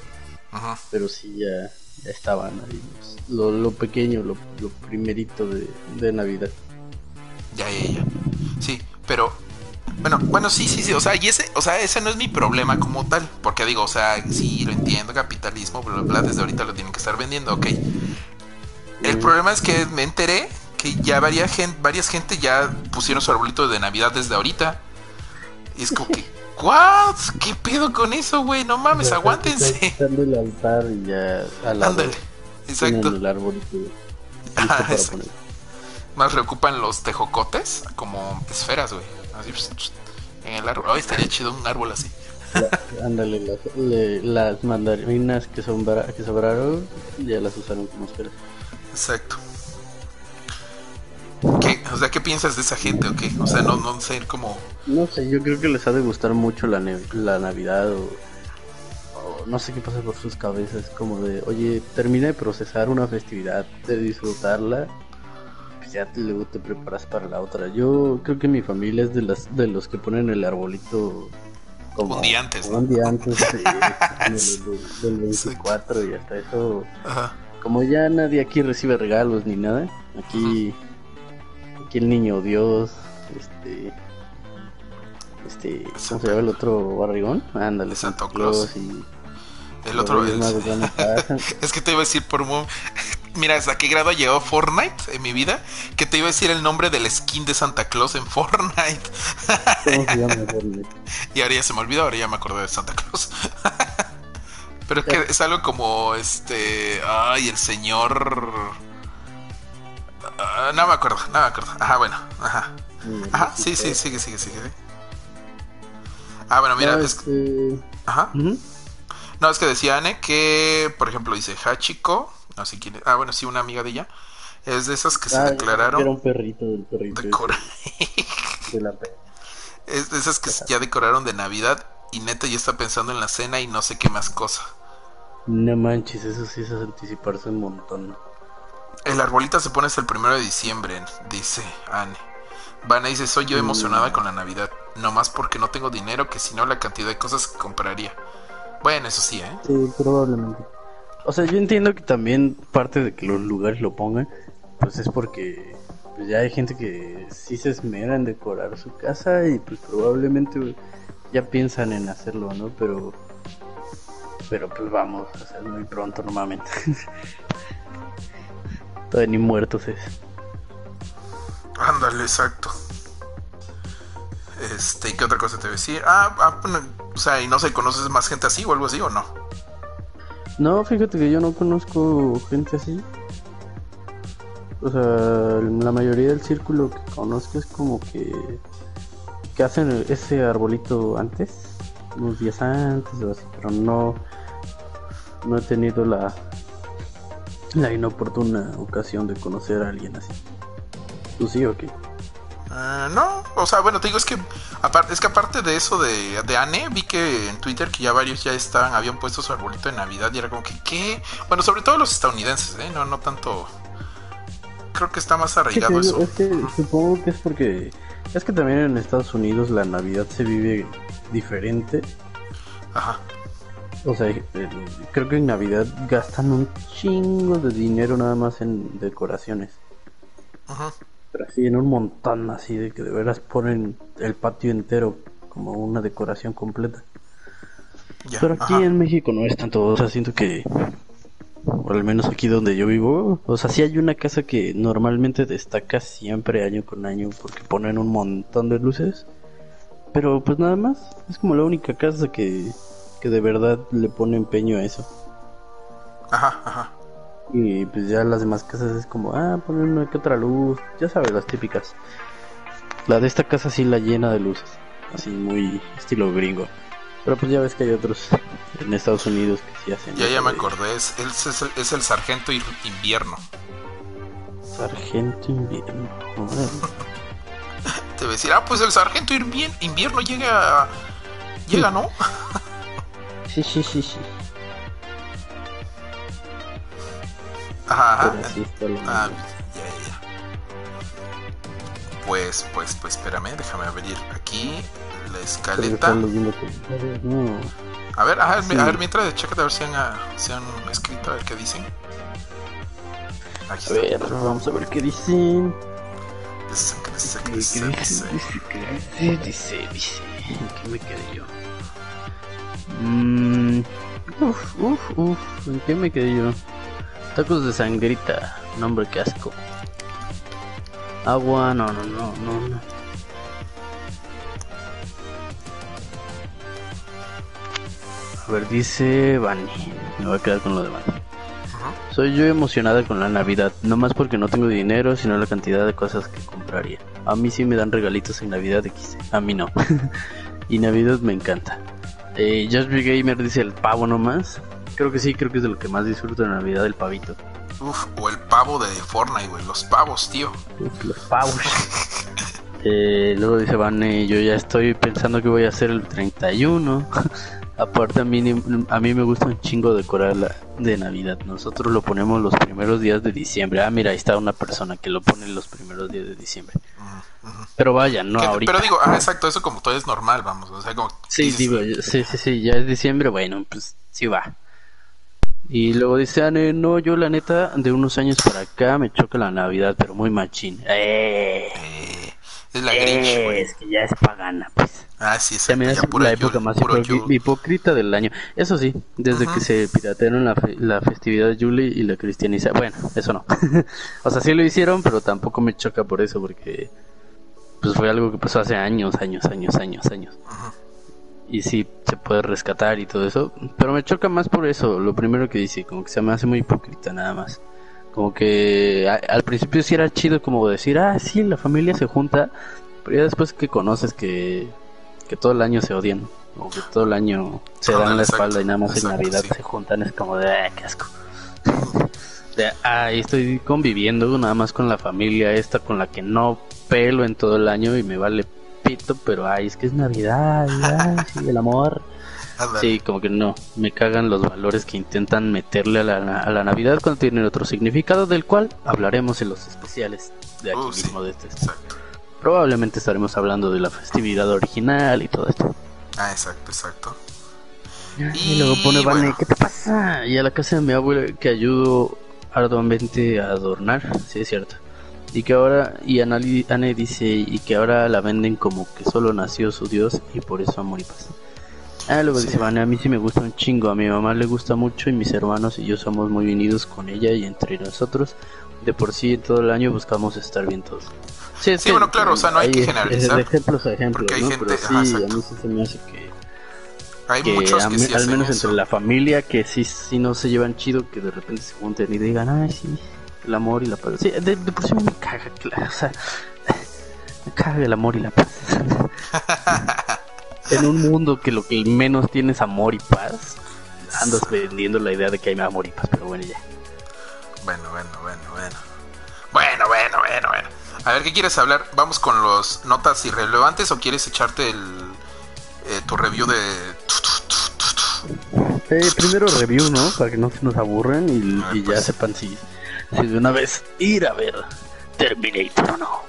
Ajá. pero sí ya, ya estaban ahí. Lo, lo pequeño, lo, lo primerito de, de, Navidad. Ya, ya, ya. Sí, pero bueno, bueno, sí, sí, sí, o sea, y ese, o sea, ese no es mi problema como tal, porque digo, o sea, sí, lo entiendo, capitalismo, bla, bla, bla, desde ahorita lo tienen que estar vendiendo, ok. El problema es que me enteré que ya varias gente, varias gente ya pusieron su arbolito de Navidad desde ahorita. Y es como que, ¿What? ¿Qué pedo con eso, güey? No mames, aguántense. el altar y ya al Ándale, exacto. El árbol ah, Más preocupan los tejocotes como esferas, güey. Así, en el árbol. Ay, estaría chido un árbol así. ándale, las, las, mandarinas que, que sobraron ya las usaron como esferas. Exacto. ¿Qué? O sea, ¿qué piensas de esa gente o qué? O sea, no, no sé cómo... No sé, yo creo que les ha de gustar mucho la, la Navidad o, No sé qué pasa por sus cabezas, como de, oye, termina de procesar una festividad, de disfrutarla, pues ya te, luego te preparas para la otra. Yo creo que mi familia es de, las, de los que ponen el arbolito... Como, un día antes. Un día antes del, 24 y hasta eso... Ajá. Como ya nadie aquí recibe regalos ni nada, aquí aquí el niño Dios, este, este, ¿cómo se llama el otro barrigón? Ándale, Santa Claus. Y el otro es, es que te iba a decir por un Mira, ¿hasta qué grado llegó Fortnite en mi vida? Que te iba a decir el nombre del skin de Santa Claus en Fortnite. ¿Cómo se llama Fortnite? y ahora ya se me olvidó, ahora ya me acordé de Santa Claus. Pero es que es algo como este. Ay, el señor. Uh, no me acuerdo, no me acuerdo. Ajá, bueno, ajá. Ajá, sí, sí, sigue, sigue, sigue. Ah, bueno, mira, es... Ajá. No, es que decía Anne que, por ejemplo, dice Hachiko, no sé quién es. Ah, bueno, sí, una amiga de ella. Es de esas que se ah, declararon. Era un perrito del perrito. Decora... de la Es de esas que ya decoraron de Navidad y neta ya está pensando en la cena y no sé qué más cosa. No manches, eso sí es anticiparse un montón. El arbolito se pone hasta el primero de diciembre, dice Anne. Vanna dice, soy yo emocionada mm. con la Navidad, no más porque no tengo dinero, que si no la cantidad de cosas que compraría. Bueno, eso sí, ¿eh? Sí, probablemente. O sea, yo entiendo que también parte de que los lugares lo pongan, pues es porque pues ya hay gente que sí se esmera en decorar su casa y pues probablemente ya piensan en hacerlo, ¿no? Pero pero pues vamos, o sea, muy pronto normalmente. Todavía ni muertos es. Ándale, exacto. Este, ¿qué otra cosa te voy a decir? Ah, ah o sea, ¿y no sé, conoces más gente así o algo así o no? No, fíjate que yo no conozco gente así. O sea, la mayoría del círculo que conozco es como que que hacen ese arbolito antes, unos días antes o así, pero no no he tenido la la inoportuna ocasión de conocer a alguien así. ¿Tú sí o qué? Ah, no, o sea, bueno, te digo, es que aparte, es que aparte de eso de, de Anne, vi que en Twitter que ya varios ya estaban, habían puesto su arbolito de Navidad y era como que, ¿qué? Bueno, sobre todo los estadounidenses, ¿eh? No, no tanto... Creo que está más arraigado eso. Es que supongo que es porque... Es que también en Estados Unidos la Navidad se vive diferente. Ajá. O sea, creo que en Navidad gastan un chingo de dinero nada más en decoraciones. Ajá. Pero así en un montón, así de que de veras ponen el patio entero como una decoración completa. Pero aquí en México no es tanto, o sea, siento que, o al menos aquí donde yo vivo, o sea, sí hay una casa que normalmente destaca siempre año con año porque ponen un montón de luces. Pero pues nada más, es como la única casa que que de verdad le pone empeño a eso. Ajá, ajá. Y pues ya las demás casas es como, ah, poner una que otra luz, ya sabes, las típicas. La de esta casa sí la llena de luces, así muy estilo gringo. Pero pues ya ves que hay otros en Estados Unidos que sí hacen. Ya, ya me acordé, es, es, el, es el sargento invierno. Sargento invierno. Te voy a decir, ah, pues el sargento invierno llega, llega, ¿no? Sí, sí, sí, sí. Ajá. ah, ya, ya. Pues, pues, pues, espérame, déjame abrir aquí la escaleta. A ver, a ver, a ver mientras checa a ver si han, ah, si han escrito, a ver qué dicen. Aquí a ver, vamos a ver qué dicen. Dice, dice, dice, dice, dice, dice, dice, ¿qué me quedé yo? Mmm. Uf, uf, uf. ¿En qué me quedé yo? Tacos de sangrita. Nombre que asco. Agua, no, no, no, no, no. A ver, dice Bunny. Me voy a quedar con lo de Bunny. Soy yo emocionada con la Navidad, no más porque no tengo dinero, sino la cantidad de cosas que compraría. A mí sí me dan regalitos en Navidad X, a mí no. y Navidad me encanta. Eh, Just Gamer dice el pavo nomás. Creo que sí, creo que es de lo que más disfruto en Navidad, el pavito. Uf, o el pavo de Fortnite, güey. Los pavos, tío. los pavos. eh, luego dice Vane, yo ya estoy pensando que voy a hacer el 31. Aparte a mí, a mí me gusta un chingo decorar la de Navidad. Nosotros lo ponemos los primeros días de diciembre. Ah, mira, ahí está una persona que lo pone los primeros días de diciembre. Pero vaya, no ahorita. Pero digo, ah, exacto, eso como todo es normal, vamos. O sea, como sí, digo, sí, sí, sí, ya es diciembre, bueno, pues sí va. Y luego dice Anne, no, yo la neta, de unos años para acá me choca la Navidad, pero muy machín. ¡Eh! Es la Grinch, güey. Es que ya es pagana, pues. Ah, sí, es la época más hipócrita del año. Eso sí, desde que se piratearon la, la festividad de Julie y la cristianización. Bueno, eso no. o sea, sí lo hicieron, pero tampoco me choca por eso, porque pues fue algo que pasó hace años, años, años, años, años. Y sí, se puede rescatar y todo eso. Pero me choca más por eso, lo primero que dice, como que se me hace muy hipócrita nada más. Como que al principio sí era chido como decir, ah, sí, la familia se junta, pero ya después que conoces que, que todo el año se odian, o que todo el año se dan la espalda y nada más en Navidad se juntan, es como de, ah, qué asco. de, ah, estoy conviviendo nada más con la familia esta con la que no pelo en todo el año y me vale pito, pero ay, es que es Navidad, ay, sí, el amor. Sí, como que no, me cagan los valores que intentan meterle a la, a la Navidad cuando tienen otro significado, del cual hablaremos en los especiales de aquí sí, mismo de este. Exacto. Probablemente estaremos hablando de la festividad original y todo esto. Ah, exacto, exacto. Y, luego pone Vane, bueno. ¿qué te pasa? Y a la casa de mi abuela que ayudo arduamente a adornar, sí es cierto. Y que ahora, y Anali- Anne dice, y que ahora la venden como que solo nació su Dios y por eso amor y paz. Ah, luego Sí. dice Vane, a mí sí me gusta un chingo, a mi mamá le gusta mucho y mis hermanos y yo somos muy unidos con ella y entre nosotros. De por sí, todo el año buscamos estar bien todos. es Sí, bueno, claro, o sea, no hay que generalizar, De ejemplos a ejemplos, porque hay ¿no? gente- Pero sí, ajá, a mí sí se me hace que Hay que muchos que me- sí al menos eso. entre la familia que sí, sí no se llevan chido, que de repente se junten y digan, ay, sí, el amor y la paz. Sí, de, de por sí me caga, claro, o sea, me caga el amor y la paz. en un mundo que lo que menos tiene es amor y paz, andas vendiendo la idea de que hay amor y paz, pero bueno, ya. Bueno, bueno, bueno, bueno. Bueno, bueno, bueno, bueno. A ver, ¿qué quieres hablar? ¿Vamos con los notas irrelevantes o quieres echarte el eh, tu review de... Eh, primero review, ¿no? Para que no se nos aburran y, Ah, y ya pues. sepan si, si de una vez ir a ver Terminator o no.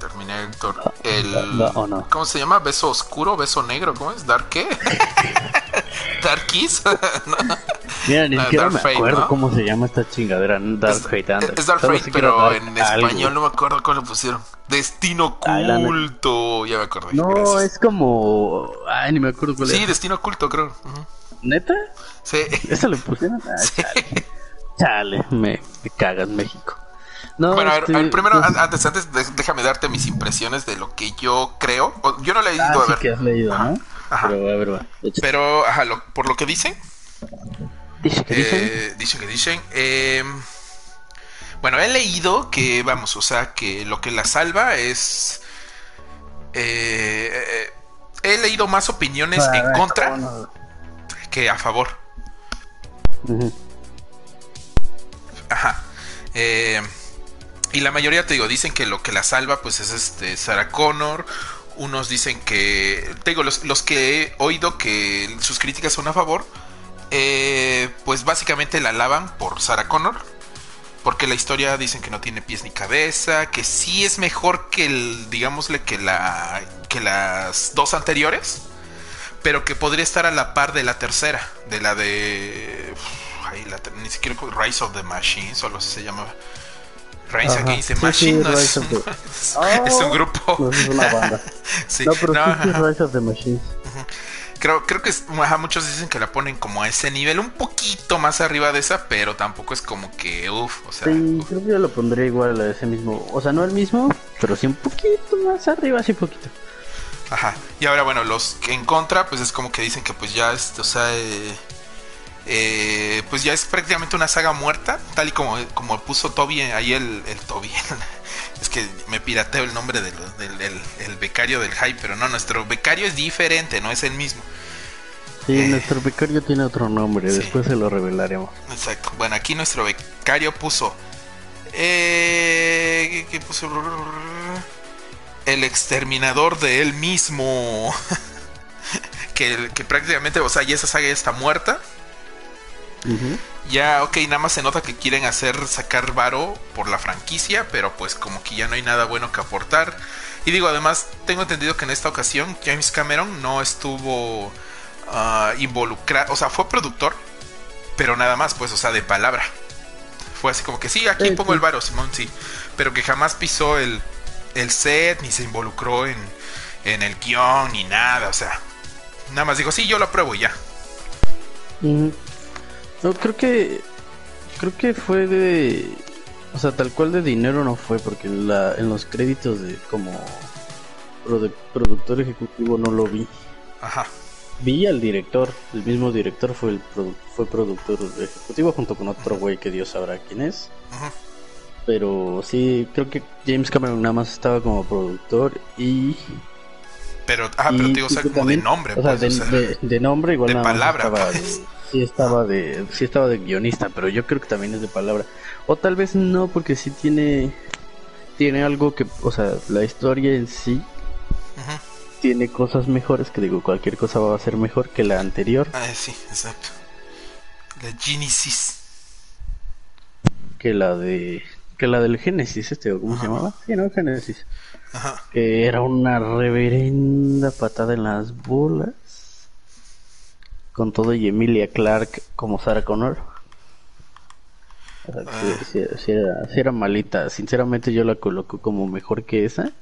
Terminator? El... No, o no. ¿Cómo se llama? ¿Beso oscuro? ¿Beso negro? ¿Cómo es? ¿Dark qué? ¿Dark Kiss? Mira, ni Ah, siquiera me acuerdo cómo se llama esta chingadera. Dark Es- Fate. Es Dark Solo Fate, pero Dark en algo. español no me acuerdo cómo lo pusieron. Destino neta. oculto. Ya me acordé. No, gracias. es como. Ay, ni me acuerdo cuál Sí, era. Destino oculto, creo. ¿Neta? Sí. ¿Eso le pusieron? Ah, Sí. chale. Chale, me, me cagas México. No, Bueno, a ver, este, a ver, primero, an- antes, antes, déjame darte mis impresiones de lo que yo creo. Yo no le he ido Ah, a sí ver. que has leído, ¿no? Ajá. Pero a ver, va. Pero, ajá, lo- por lo que dicen, Dice que dicen. eh, dicen que dicen. eh, bueno, he leído que, vamos, o sea, que lo que la salva es. eh, eh, he leído más opiniones Ah, en contra bueno. que a favor. Ajá. Eh, y la mayoría, te digo, dicen que lo que la salva, pues es este Sarah Connor. Unos dicen que. Te digo, los, los que he oído que sus críticas son a favor. eh, pues básicamente la alaban por Sarah Connor. Porque la historia dicen que no tiene pies ni cabeza. Que sí es mejor que el. digámosle que la. que las dos anteriores. Pero que podría estar a la par de la tercera. De la de. Ay, la ni siquiera Rise of the Machines o algo así se llamaba. Rise. Against the Machine no es, Rise of the- es- Oh, es un grupo. No, es una banda. Sí, No, pero no, sí. Rise of the Machines. Creo, creo que es- ajá, muchos dicen que la ponen como a ese nivel, un poquito más arriba de esa, pero tampoco es como que, uff, o sea, Sí, uf. creo que yo lo pondría igual a ese mismo. O sea, no el mismo, pero sí un poquito más arriba, sí, poquito. Ajá. Y ahora, bueno, los que en contra, pues es como que dicen que pues ya es, o sea, eh, eh, pues ya es prácticamente una saga muerta, tal y como, como puso Toby ahí el, el Toby. es que me pirateo el nombre del, del, del- el becario del hype, pero no, nuestro becario es diferente, no es el mismo. Sí, Eh. nuestro becario tiene otro nombre, Sí. después se lo revelaremos. Exacto. Bueno, aquí nuestro becario puso. Eh, ¿qué, qué puso? El exterminador de él mismo. que, que prácticamente, o sea, ya esa saga ya está muerta. Ya, ok, nada más se nota que quieren hacer sacar varo por la franquicia, pero pues como que ya no hay nada bueno que aportar. Y digo, además, tengo entendido que en esta ocasión James Cameron no estuvo ah, involucrado, o sea, fue productor, pero nada más, pues, o sea, de palabra. Fue así como que sí, aquí Sí, pongo sí. el varo, Simón, sí, pero que jamás pisó el, el set, ni se involucró en, en el guion, ni nada, o sea, nada más dijo, sí, yo lo apruebo y ya. No, creo que. Creo que fue de. O sea, tal cual de dinero no fue, porque en, la, en los créditos de como produ- productor ejecutivo no lo vi. Ajá. Vi al director, el mismo director fue el produ- fue productor ejecutivo junto con otro güey que Dios sabrá quién es. Ujú. Pero sí, creo que James Cameron nada más estaba como productor y. Pero, ah, pero te digo, o sea, como también- de nombre, O sea, pues, de, o sea. de- de nombre igual de nada más palabra, estaba pues. Sí estaba de sí estaba de guionista, pero yo creo que también es de palabra. O tal vez no porque sí tiene tiene algo que, o sea, la historia en sí tiene cosas mejores, que digo, cualquier cosa va a ser mejor que la anterior. Ah, sí, exacto. La Genesis. Que la de... Que la del Genesis, este, ¿cómo se llamaba? Sí, no, Genesis. Ajá. Que era una reverenda patada en las bolas. Con todo y Emilia Clark como Sarah Connor. O sea, si, era, si, era, malita. Sinceramente yo la coloco como mejor que esa.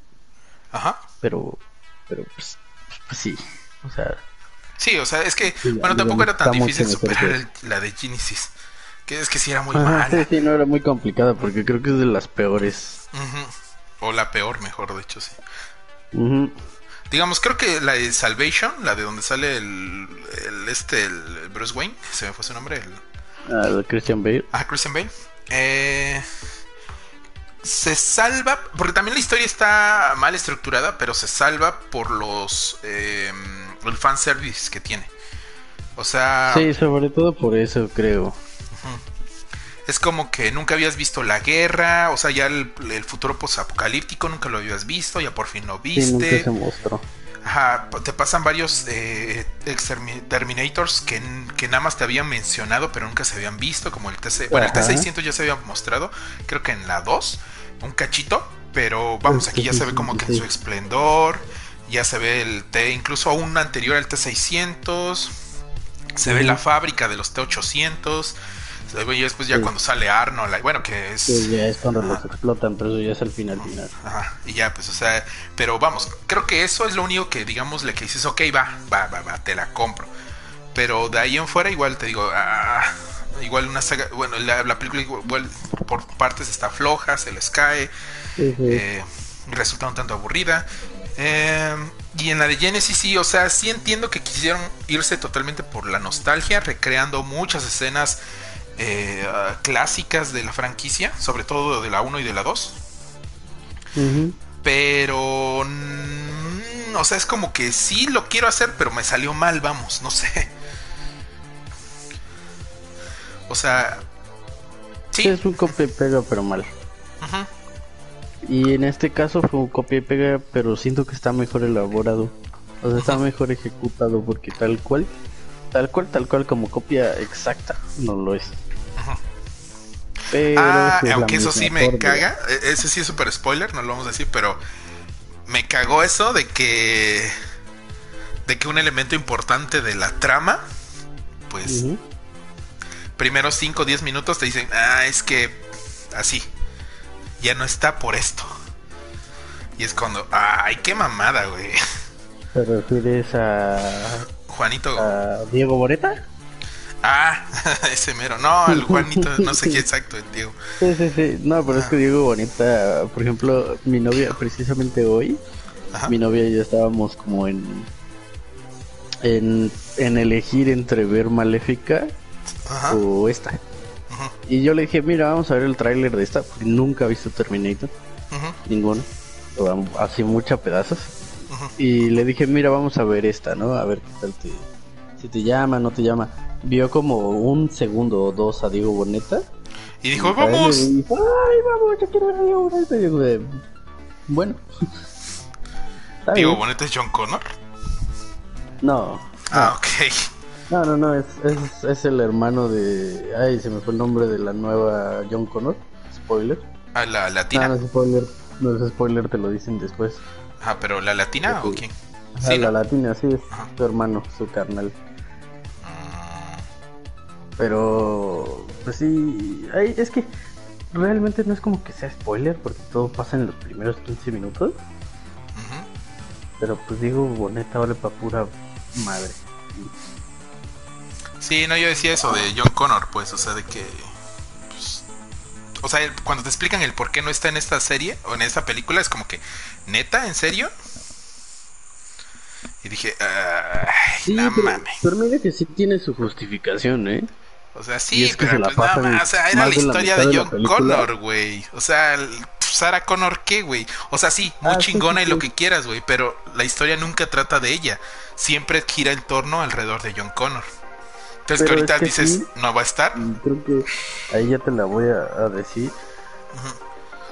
Ajá. Pero, pero pues, pues sí. O sea. Sí, o sea, es que, bueno, tampoco era tan difícil superar la de Genesis. Que es que sí era muy mala. Sí, sí, no era muy complicada porque creo que es de las peores. O la peor, mejor de hecho, sí. Digamos, creo que la de Salvation, la de donde sale el, el este, el Bruce Wayne, se me fue su nombre, el... Ah, Christian Bale. Ah, Christian Bale. Eh, se salva, porque también la historia está mal estructurada, pero se salva por los... Eh, el fanservice que tiene. O sea... Sí, sobre todo por eso creo es como que nunca habías visto la guerra, o sea, ya el, futuro posapocalíptico nunca lo habías visto, ya por fin lo viste. se mostró. Ajá, te pasan varios eh, Terminators que, que, nada más te habían mencionado, pero nunca se habían visto, como el TC. Bueno, el T600 ya se había mostrado, creo que en la 2, un cachito, pero vamos, aquí ya se ve como que en su esplendor, ya se ve el T, incluso aún anterior al T600, se ve la fábrica de los T800 y después ya cuando sale Arnold, bueno, que es... ya es cuando los explotan, pero eso ya es al final, final. Ajá, y ya, pues, o sea, pero vamos, creo que eso es lo único que, digamos, le que dices, ok, va, va, va, va, te la compro. Pero de ahí en fuera igual te digo, ah, igual una saga, bueno, la, película igual por partes está floja, se les cae, eh, resulta un tanto aburrida. Eh, y en la de Genesis sí, o sea, sí entiendo que quisieron irse totalmente por la nostalgia, recreando muchas escenas eh, clásicas de la franquicia, sobre todo de la 1 y de la 2. Pero... Mm, o sea, es como que sí lo quiero hacer, pero me salió mal, vamos, no sé. O sea... Sí, es un copia y pega, pero mal. Y en este caso fue un copia y pega, pero siento que está mejor elaborado. O sea, está mejor ejecutado porque tal cual, tal cual, tal cual como copia exacta, no lo es ah, aunque eso sí me caga. E-, ese sí es super spoiler, no lo vamos a decir, pero me cagó eso de que. De que un elemento importante de la trama, pues. Primeros 5 o 10 minutos te dicen, ah, es que. Así. Ya no está por esto. Y es cuando. Ay, qué mamada, güey. ¿Te refieres a. Juanito. ¿A Diego Boreta? Ah, ese mero. No, el Juanito, no sé qué exacto, el Diego. Sí, sí, sí. No, pero es que Diego Bonita, por ejemplo, mi novia, precisamente hoy, mi novia y yo estábamos como en, en, en elegir entre ver Maléfica o esta. Y yo le dije, mira, vamos a ver el tráiler de esta, porque nunca he visto Terminator. Ninguno. Así mucha pedazos. Y le dije, mira, vamos a ver esta, ¿no? A ver qué tal te... Si te llama, no te llama vio como un segundo o dos a Diego Boneta. Y dijo, vamos. Ay, vamos, yo quiero ver a Diego Boneta. Y digo, bueno. ¿Diego Boneta es John Connor? No. Ah, ok. No, no, no, es, es, es, el hermano de... Ay, se me fue el nombre de la nueva John Connor. Spoiler. Ah, la latina. Ah, no es spoiler. No es spoiler, te lo dicen después. Ah, pero ¿la latina o quién? Ah, la latina, sí, es su hermano, su carnal. Pero, pues sí, es que realmente no es como que sea spoiler porque todo pasa en los primeros 15 minutos. Pero pues digo, Boneta vale para pura madre. Sí, no, yo decía eso de John Connor, pues, o sea, de que... Pues, o sea, cuando te explican el por qué no está en esta serie o en esta película, es como que, ¿neta? ¿En serio? Y dije, ay, no mames. Pero mira que sí tiene su justificación, ¿eh? O sea, sí, pero pues nada más, o sea, era la historia de, John Connor, güey. O sea, Sarah Connor, ¿qué, güey? O sea, sí, muy ah, chingona y lo que quieras, güey, pero la historia nunca trata de ella. Siempre gira en torno alrededor de John Connor. Entonces, que ahorita dices, ¿no va a estar? Creo que ahí ya te la voy a, decir.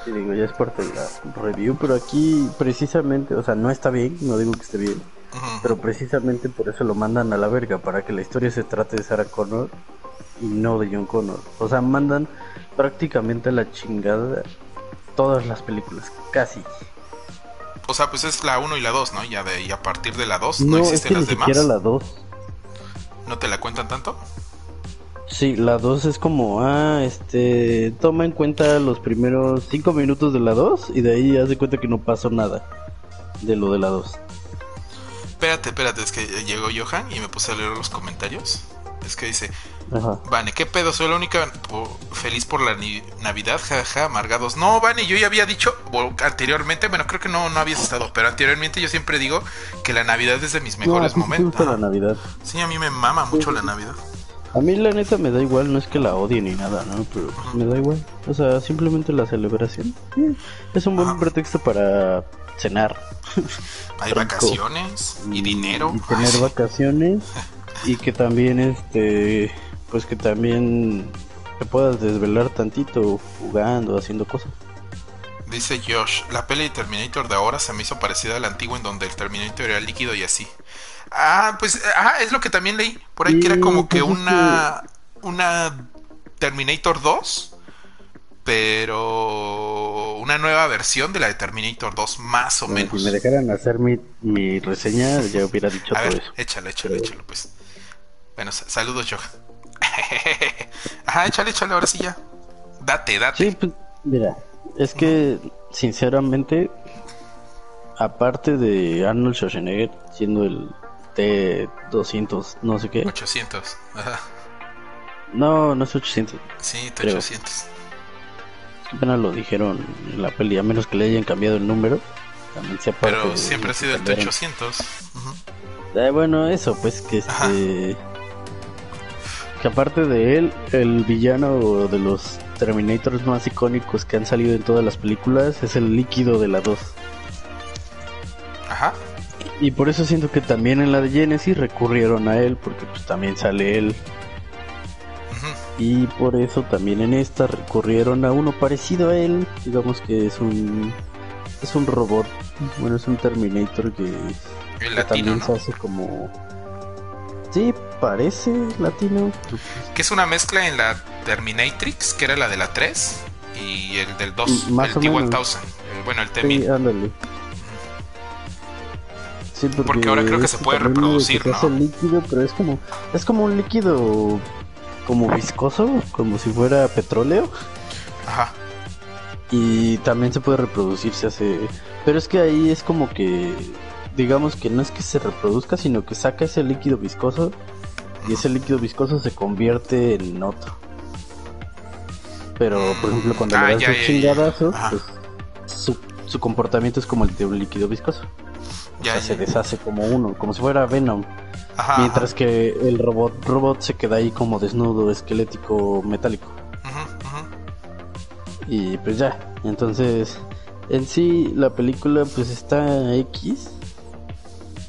Sí, digo, ya es parte de la review, pero aquí precisamente, o sea, no está bien, no digo que esté bien, pero precisamente por eso lo mandan a la verga, para que la historia se trate de Sarah Connor y no de John Connor. O sea, mandan prácticamente a la chingada todas las películas, casi. O sea, pues es la 1 y la 2, ¿no? Ya de, y a partir de la 2 no, existen las demás. la 2. ¿No te la cuentan tanto? Sí, la 2 es como, ah, este, toma en cuenta los primeros 5 minutos de la 2 y de ahí haz de cuenta que no pasó nada de lo de la 2. Espérate, espérate, es que llegó Johan y me puse a leer los comentarios. Es que dice, Vane, ¿qué pedo? Soy la única feliz por la Navidad, jaja, amargados. No, Vane, yo ya había dicho anteriormente, bueno, creo que no, no habías estado, pero anteriormente yo siempre digo que la Navidad es de mis mejores momentos. la Navidad? Sí, a mí me mama mucho la Navidad. A mí la neta me da igual, no es que la odie ni nada, ¿no? Pero me da igual. O sea, simplemente la celebración. Es un buen pretexto para cenar. Hay vacaciones y dinero. Y tener vacaciones y que también este pues que también te puedas desvelar tantito jugando, haciendo cosas. Dice Josh, la peli de Terminator de ahora se me hizo parecida a la antigua en donde el Terminator era líquido y así. Ah, pues ah, es lo que también leí. Por ahí que era como que pues una una Terminator 2, pero una nueva versión de la de Terminator 2 más o menos. Si me dejaran hacer mi, mi reseña, ya hubiera dicho todo eso. Échale, échale, échale, pues. Bueno, saludos, Johan. Ajá, échale, échale, ahora sí ya. Date, date. Sí, pues, mira, es que, sinceramente, aparte de Arnold Schwarzenegger siendo el T200, no sé qué. 800, ajá. No, no es 800. Sí, T800. Apenas lo dijeron en la peli, a menos que le hayan cambiado el número. También sea Pero siempre ha sido el T800. Eh, bueno, eso, pues que este que aparte de él, el villano de los Terminators más icónicos que han salido en todas las películas es el líquido de la 2. Ajá. Y por eso siento que también en la de Genesis recurrieron a él, porque pues también sale él. Y por eso también en esta recurrieron a uno parecido a él, digamos que es un es un robot, bueno, es un Terminator que, también se hace como Sí, parece latino. Que es una mezcla en la Terminatrix, que era la de la 3, y el del 2, mm, el T1000. bueno, el T1000. Sí, ándale. Sí, porque, ahora creo que se puede reproducir, ¿no? Es líquido, pero es como es como un líquido como viscoso, como si fuera petróleo. Ajá. Y también se puede reproducir, se hace, pero es que ahí es como que digamos que no es que se reproduzca, sino que saca ese líquido viscoso y ese líquido viscoso se convierte en otro. Pero, por ejemplo, cuando le ah, das un chingadazo, pues, su, su, comportamiento es como el de un líquido viscoso. Ya, o sea, se deshace como uno, como si fuera Venom. mientras que el robot robot se queda ahí como desnudo, esquelético, metálico. Y pues ya, entonces en sí la película pues está X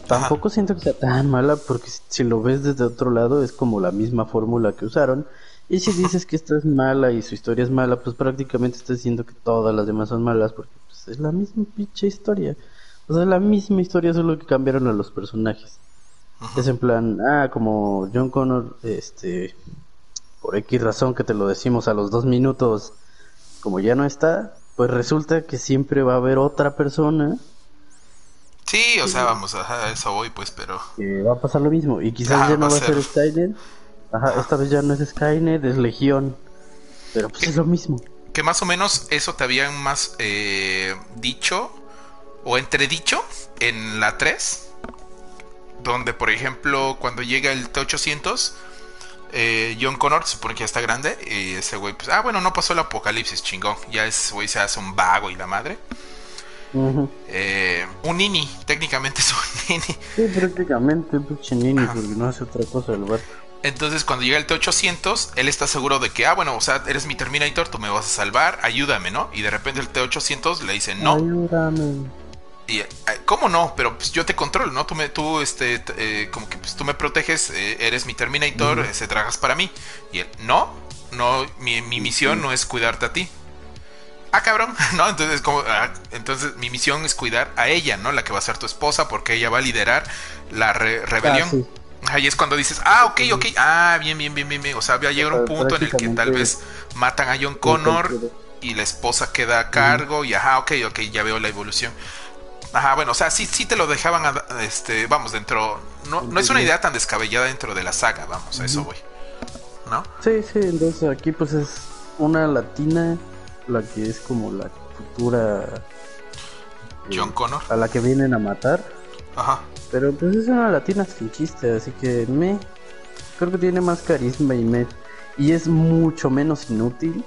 Tampoco siento que sea tan mala porque si lo ves desde otro lado es como la misma fórmula que usaron. Y si dices que esta es mala y su historia es mala, pues prácticamente estás diciendo que todas las demás son malas porque pues, es la misma pinche historia. O sea, la misma historia, solo que cambiaron a los personajes. Es en plan, ah, como John Connor, este, por X razón que te lo decimos a los dos minutos, como ya no está, pues resulta que siempre va a haber otra persona Sí, o sea, vamos, a eso voy, pues, pero. va a pasar lo mismo. Y quizás ya no va a ser, Skynet. Ajá, esta vez ya no es Skynet, es Legión. Pero pues es lo mismo. Que más o menos eso te habían más eh, dicho o entredicho en la 3. Donde, por ejemplo, cuando llega el T800, eh, John Connor se supone que ya está grande. Y ese güey, pues, ah, bueno, no pasó el apocalipsis, chingón. Ya ese güey se hace un vago y la madre. Eh, un nini, técnicamente es un nini. Sí, prácticamente un nini, porque no hace otra cosa el barco. Entonces, cuando llega el T-800, él está seguro de que, ah, bueno, o sea, eres mi Terminator, tú me vas a salvar, ayúdame, ¿no? Y de repente el T-800 le dice, no. Ayúdame. Y, eh, ¿Cómo no? Pero pues yo te controlo, ¿no? Tú, me, tú este, eh, como que pues, tú me proteges, eres mi Terminator, se tragas para mí. Y él, no, no, mi, mi misión no es cuidarte a ti. Ah, cabrón, ¿no? Entonces, como, ah, entonces mi misión es cuidar a ella, ¿no? La que va a ser tu esposa, porque ella va a liderar la rebelión. Ahí es cuando dices, ah, ok, ok, ah, bien, bien, bien, bien, bien. O sea, va a llegar un punto en el que tal vez matan a John Connor y la esposa queda a cargo y ajá, ok, ok, ya veo la evolución. Ajá, bueno, o sea, sí, sí te lo dejaban, este, vamos, dentro, no, no es una idea tan descabellada dentro de la saga, vamos, a eso voy, ¿no? Sí, sí, entonces aquí pues es una latina, la que es como la futura... John Connor. A la que vienen a matar. Ajá. Pero pues es una latina sin chiste, así que me... Creo que tiene más carisma y me... Y es mucho menos inútil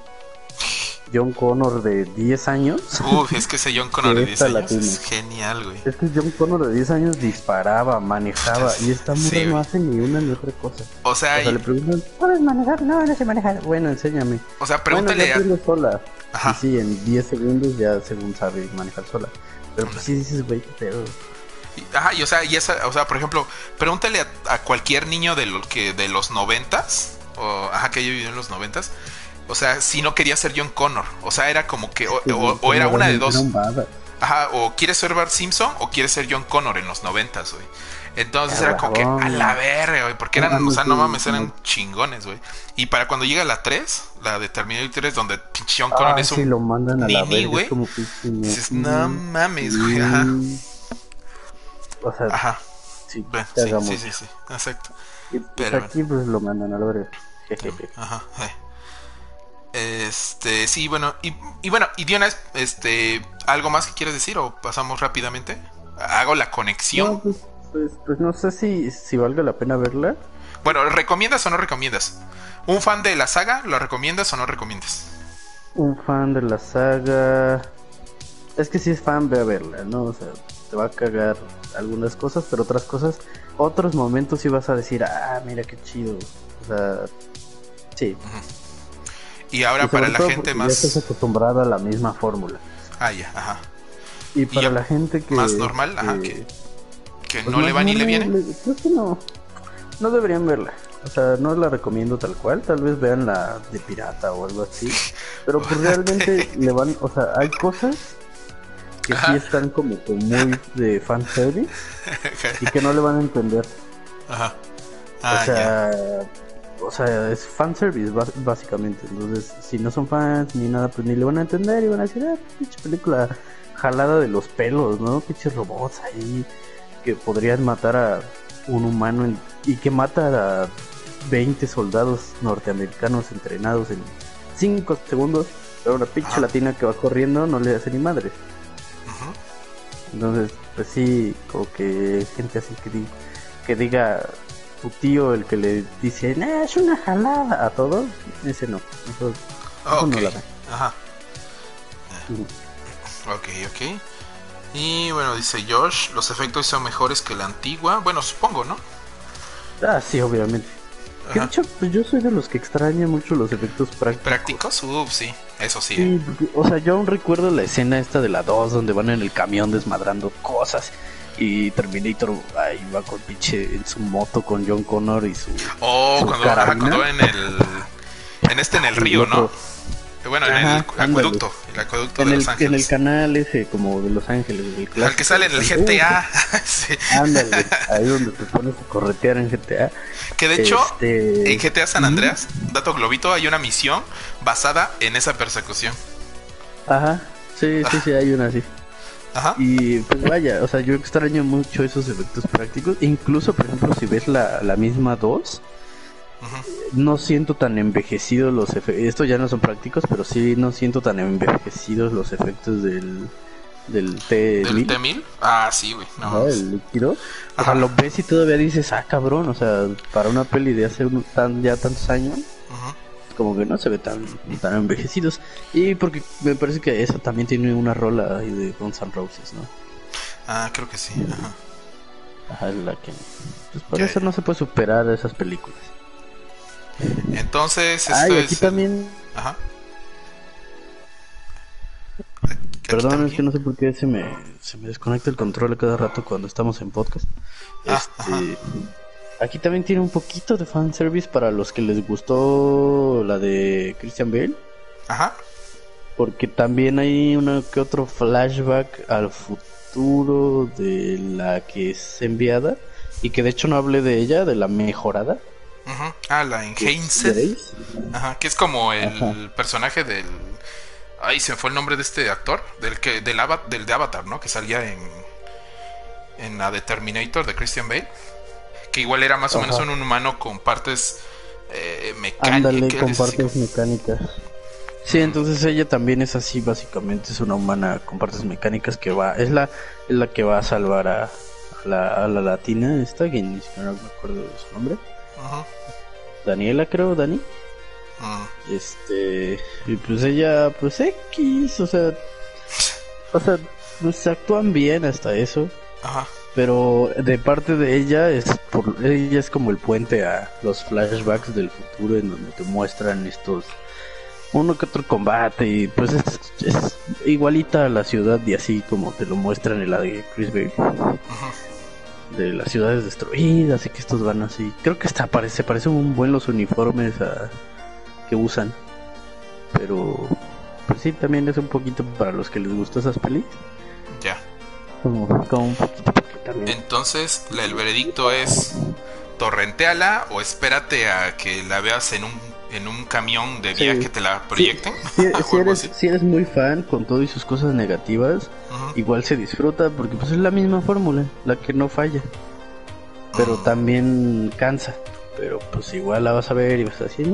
John Connor de 10 años. Uf, es que ese John Connor de 10 años es genial, güey. Es que John Connor de 10 años disparaba, manejaba, y esta mujer no hace ni una ni otra cosa. O sea, le preguntan, ¿puedes manejar? No, no sé manejar. Bueno, enséñame. O sea, pregúntale bueno, ya a... sola. Ajá. sí, en 10 segundos ya según sabe manejar sola. Pero pues sí dices, güey, qué pedo. Ajá, y o sea, y esa, o sea, por ejemplo, pregúntale a, cualquier niño de, lo, que, de los noventas, o ajá, que haya vivido en los noventas, o sea, si no quería ser John Connor. O sea, era como que. O, era una de dos. Ajá, o quieres ser Bart Simpson o quieres ser John Connor en los noventas, güey. Entonces era como que a la verga, güey. Porque eran, o sea, no mames, eran chingones, güey. Y para cuando llega la 3, la de Terminator 3, donde pinche John Connor es un. lo mandan a la verga, güey. Dices, no mames, güey. Ajá. O sea, ajá. Sí, sí, sí, sí, exacto. Y pues Pero, aquí pues lo mandan a la verga. Ajá, eh. Este, sí, bueno, y, y bueno, y Diana, este, ¿algo más que quieres decir o pasamos rápidamente? Hago la conexión. No, pues, pues, pues, no sé si, si valga la pena verla. Bueno, ¿recomiendas o no recomiendas? ¿Un fan de la saga lo recomiendas o no recomiendas? Un fan de la saga... Es que si es fan, ve a verla, ¿no? O sea, te va a cagar algunas cosas, pero otras cosas, otros momentos sí vas a decir, ah, mira qué chido. O sea, sí. Y ahora para la gente más. Ya estás acostumbrada a la misma fórmula. Ah, ya, ajá. Y para la gente que. Más normal, ajá, que, que pues no le va ni le viene. creo que no. No deberían verla. O sea, no la recomiendo tal cual. Tal vez vean la de pirata o algo así. Pero pues realmente le van. O sea, hay cosas que sí están como, muy de fanservice y que no le van a entender. Ajá. Ah, o sea, o sea, es fanservice básicamente. Entonces, si no son fans ni nada, pues ni le van a entender y van a decir, ah, pinche película jalada de los pelos, ¿no? Pinches robots ahí que podrían matar a un humano y que mata a 20 soldados norteamericanos entrenados en 5 segundos, pero una pinche latina que va corriendo no le hace ni madre. Entonces, pues sí, como que gente así que, que diga tu tío el que le dice, es una jalada a todos, ese no. Eso, no Ajá. Ok, ok. Y bueno, dice Josh, los efectos son mejores que la antigua. Bueno, supongo, ¿no? Ah, sí, obviamente. de hecho, pues yo soy de los que extraña mucho los efectos prácticos. ¿Prácticos? Uh, sí, eso sí. O sea, yo aún recuerdo la escena esta de la 2 donde van en el camión desmadrando cosas y Terminator ahí va con pinche en su moto con John Connor y su. Oh, cuando, en el. En este, en el río, ¿no? Bueno, en el acueducto, el acueducto de el, Los Ángeles. En el canal ese, como de Los Ángeles. El, que sale en el GTA. sí. Ándale, ahí donde te pones a corretear en GTA. Que de hecho, este, en GTA San Andreas, dato globito, hay una misión basada en esa persecución. Ajá, sí, sí, sí, hay una así. Y pues vaya, o sea, yo extraño mucho esos efectos prácticos. Incluso, por ejemplo, si ves la, la misma 2, no siento tan envejecidos los efectos. Estos ya no son prácticos, pero sí no siento tan envejecidos los efectos del, del T-1000. ¿Del Ah, sí, güey. No, el líquido. O sea, lo ves y todavía dices, ah, cabrón, o sea, para una peli de hace tan, ya tantos años como que no se ve tan, tan envejecidos. Y porque me parece que eso también tiene una rola ahí de Guns N' Roses, ¿no? Ah, creo que sí. Ajá. Ajá, la que. Pues por eso no se puede superar esas películas. Entonces, esto aquí también. Ajá. Perdón, es que no sé por qué se me, se me desconecta el control a cada rato cuando estamos en podcast. Ah, este, Aquí también tiene un poquito de fanservice para los que les gustó la de Christian Bale. Ajá. Porque también hay uno que otro flashback al futuro de la que es enviada. Y que de hecho no hablé de ella, de la mejorada. Ah, la Enhanced. Ajá, que es como el personaje del. Ay, se me fue el nombre de este actor. Del que del, del de Avatar, ¿no? Que salía en. En la de Terminator de Christian Bale. Que igual era más o menos un humano con partes eh, mecánicas. con partes mecánicas. Sí, entonces ella también es así, básicamente es una humana con partes mecánicas que va, es la, es la que va a salvar a, la, a la latina, esta que ni siquiera me acuerdo de su nombre. Daniela creo, Dani. Ah. Este, y pues ella, pues X, o sea, o sea, pues actúan bien hasta eso. Ajá. Pero de parte de ella es por ella es como el puente a los flashbacks del futuro en donde te muestran estos uno que otro combate y pues es, igualita a la ciudad y así como te lo muestran en la de Chris Bay. De las ciudades destruidas y que estos van así. Creo que hasta parece, parecen un buen los uniformes que usan. Pero pues sí, también es un poquito para los que les gustan esas pelis. Ya. Como, como un poquito entonces, el veredicto es torrenteala o espérate a que la veas en un en un camión de viaje que te la proyecten. si, eres, muy fan con todo y sus cosas negativas, igual se disfruta porque pues es la misma fórmula, la que no falla. Pero también cansa. Pero pues igual la vas a ver y vas a decir,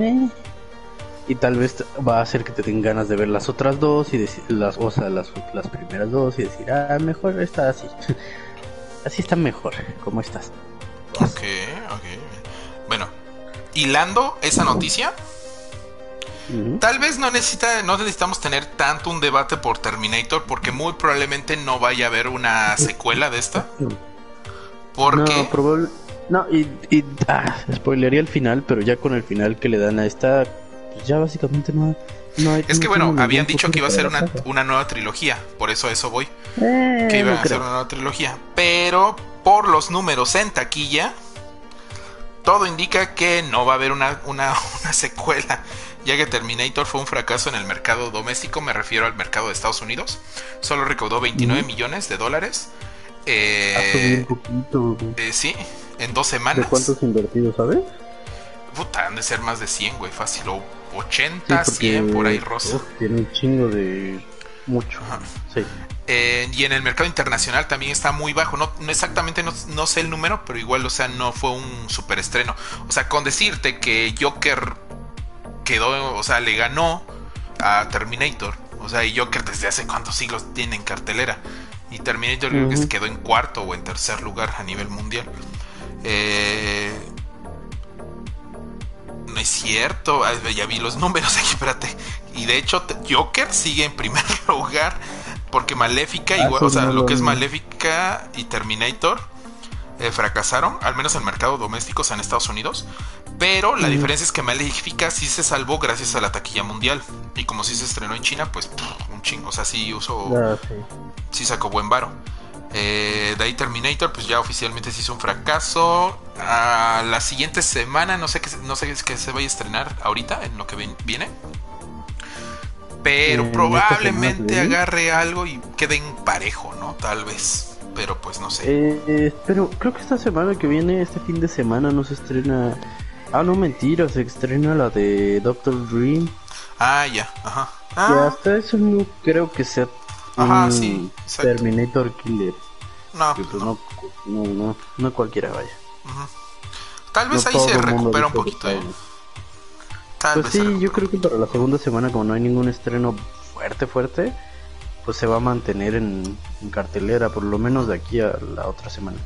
y tal vez va a hacer que te den ganas de ver las otras dos y decir las o sea, las, las primeras dos y decir, ah, mejor está así. Así está mejor. ¿Cómo estás? Ok, ok. Bueno, hilando esa noticia, tal vez no necesita, no necesitamos tener tanto un debate por Terminator, porque muy probablemente no vaya a haber una secuela de esta. Porque. No, probable... no y, y ah, spoilería el final, pero ya con el final que le dan a esta, pues ya básicamente no es que bueno, habían dicho que iba a ser una, nueva trilogía, por eso a eso voy. Eh, que iba a ser una nueva trilogía. Pero por los números en taquilla, todo indica que no va a haber una, una, secuela, ya que Terminator fue un fracaso en el mercado doméstico, me refiero al mercado de Estados Unidos. Solo recaudó 29 millones de dólares. Eh, un poquito. Eh, sí, en dos semanas. ¿De cuántos invertidos, sabes? Puta, han de ser más de 100, güey, fácil. 80, 100 por ahí rosa. tiene un chingo de mucho. Sí. Eh, y en el mercado internacional también está muy bajo. No, exactamente no, sé el número, pero igual, o sea, no fue un super estreno. O sea, con decirte que Joker quedó, o sea, le ganó a Terminator. O sea, y Joker desde hace cuántos siglos tiene en cartelera. Y Terminator creo que se quedó en cuarto o en tercer lugar a nivel mundial. Eh, no es cierto. Ya vi los números aquí, espérate. Y de hecho, Joker sigue en primer lugar. Porque Maléfica, ah, igual, o sea, lo que es Maléfica y Terminator eh, fracasaron, al menos en el mercado doméstico, o sea, en Estados Unidos. Pero la diferencia es que Maléfica sí se salvó gracias a la taquilla mundial. Y como sí se estrenó en China, pues un chingo. O sea, sí usó. Ah, sí sacó buen varo. Eh, de ahí Terminator, pues ya oficialmente se hizo un fracaso. A la siguiente semana, no sé qué, no sé qué se vaya a estrenar ahorita, en lo que viene. Pero probablemente agarre algo y quede en parejo, ¿no? Tal vez. Pero pues no sé. Eh, pero creo que esta semana que viene, este fin de semana, no se estrena. Ah, no, mentira, se estrena la de Doctor Dream. Ah, ya, ajá. Y ah. hasta eso no creo que sea Ajá, sí. Terminator Killer. Pues, no. no, no, no, cualquiera vaya. Tal vez ahí se recupera un poquito. Eh. Tal pues sí, yo creo que para la segunda semana, como no hay ningún estreno fuerte, fuerte, pues se va a mantener en, en cartelera, por lo menos de aquí a la otra semana.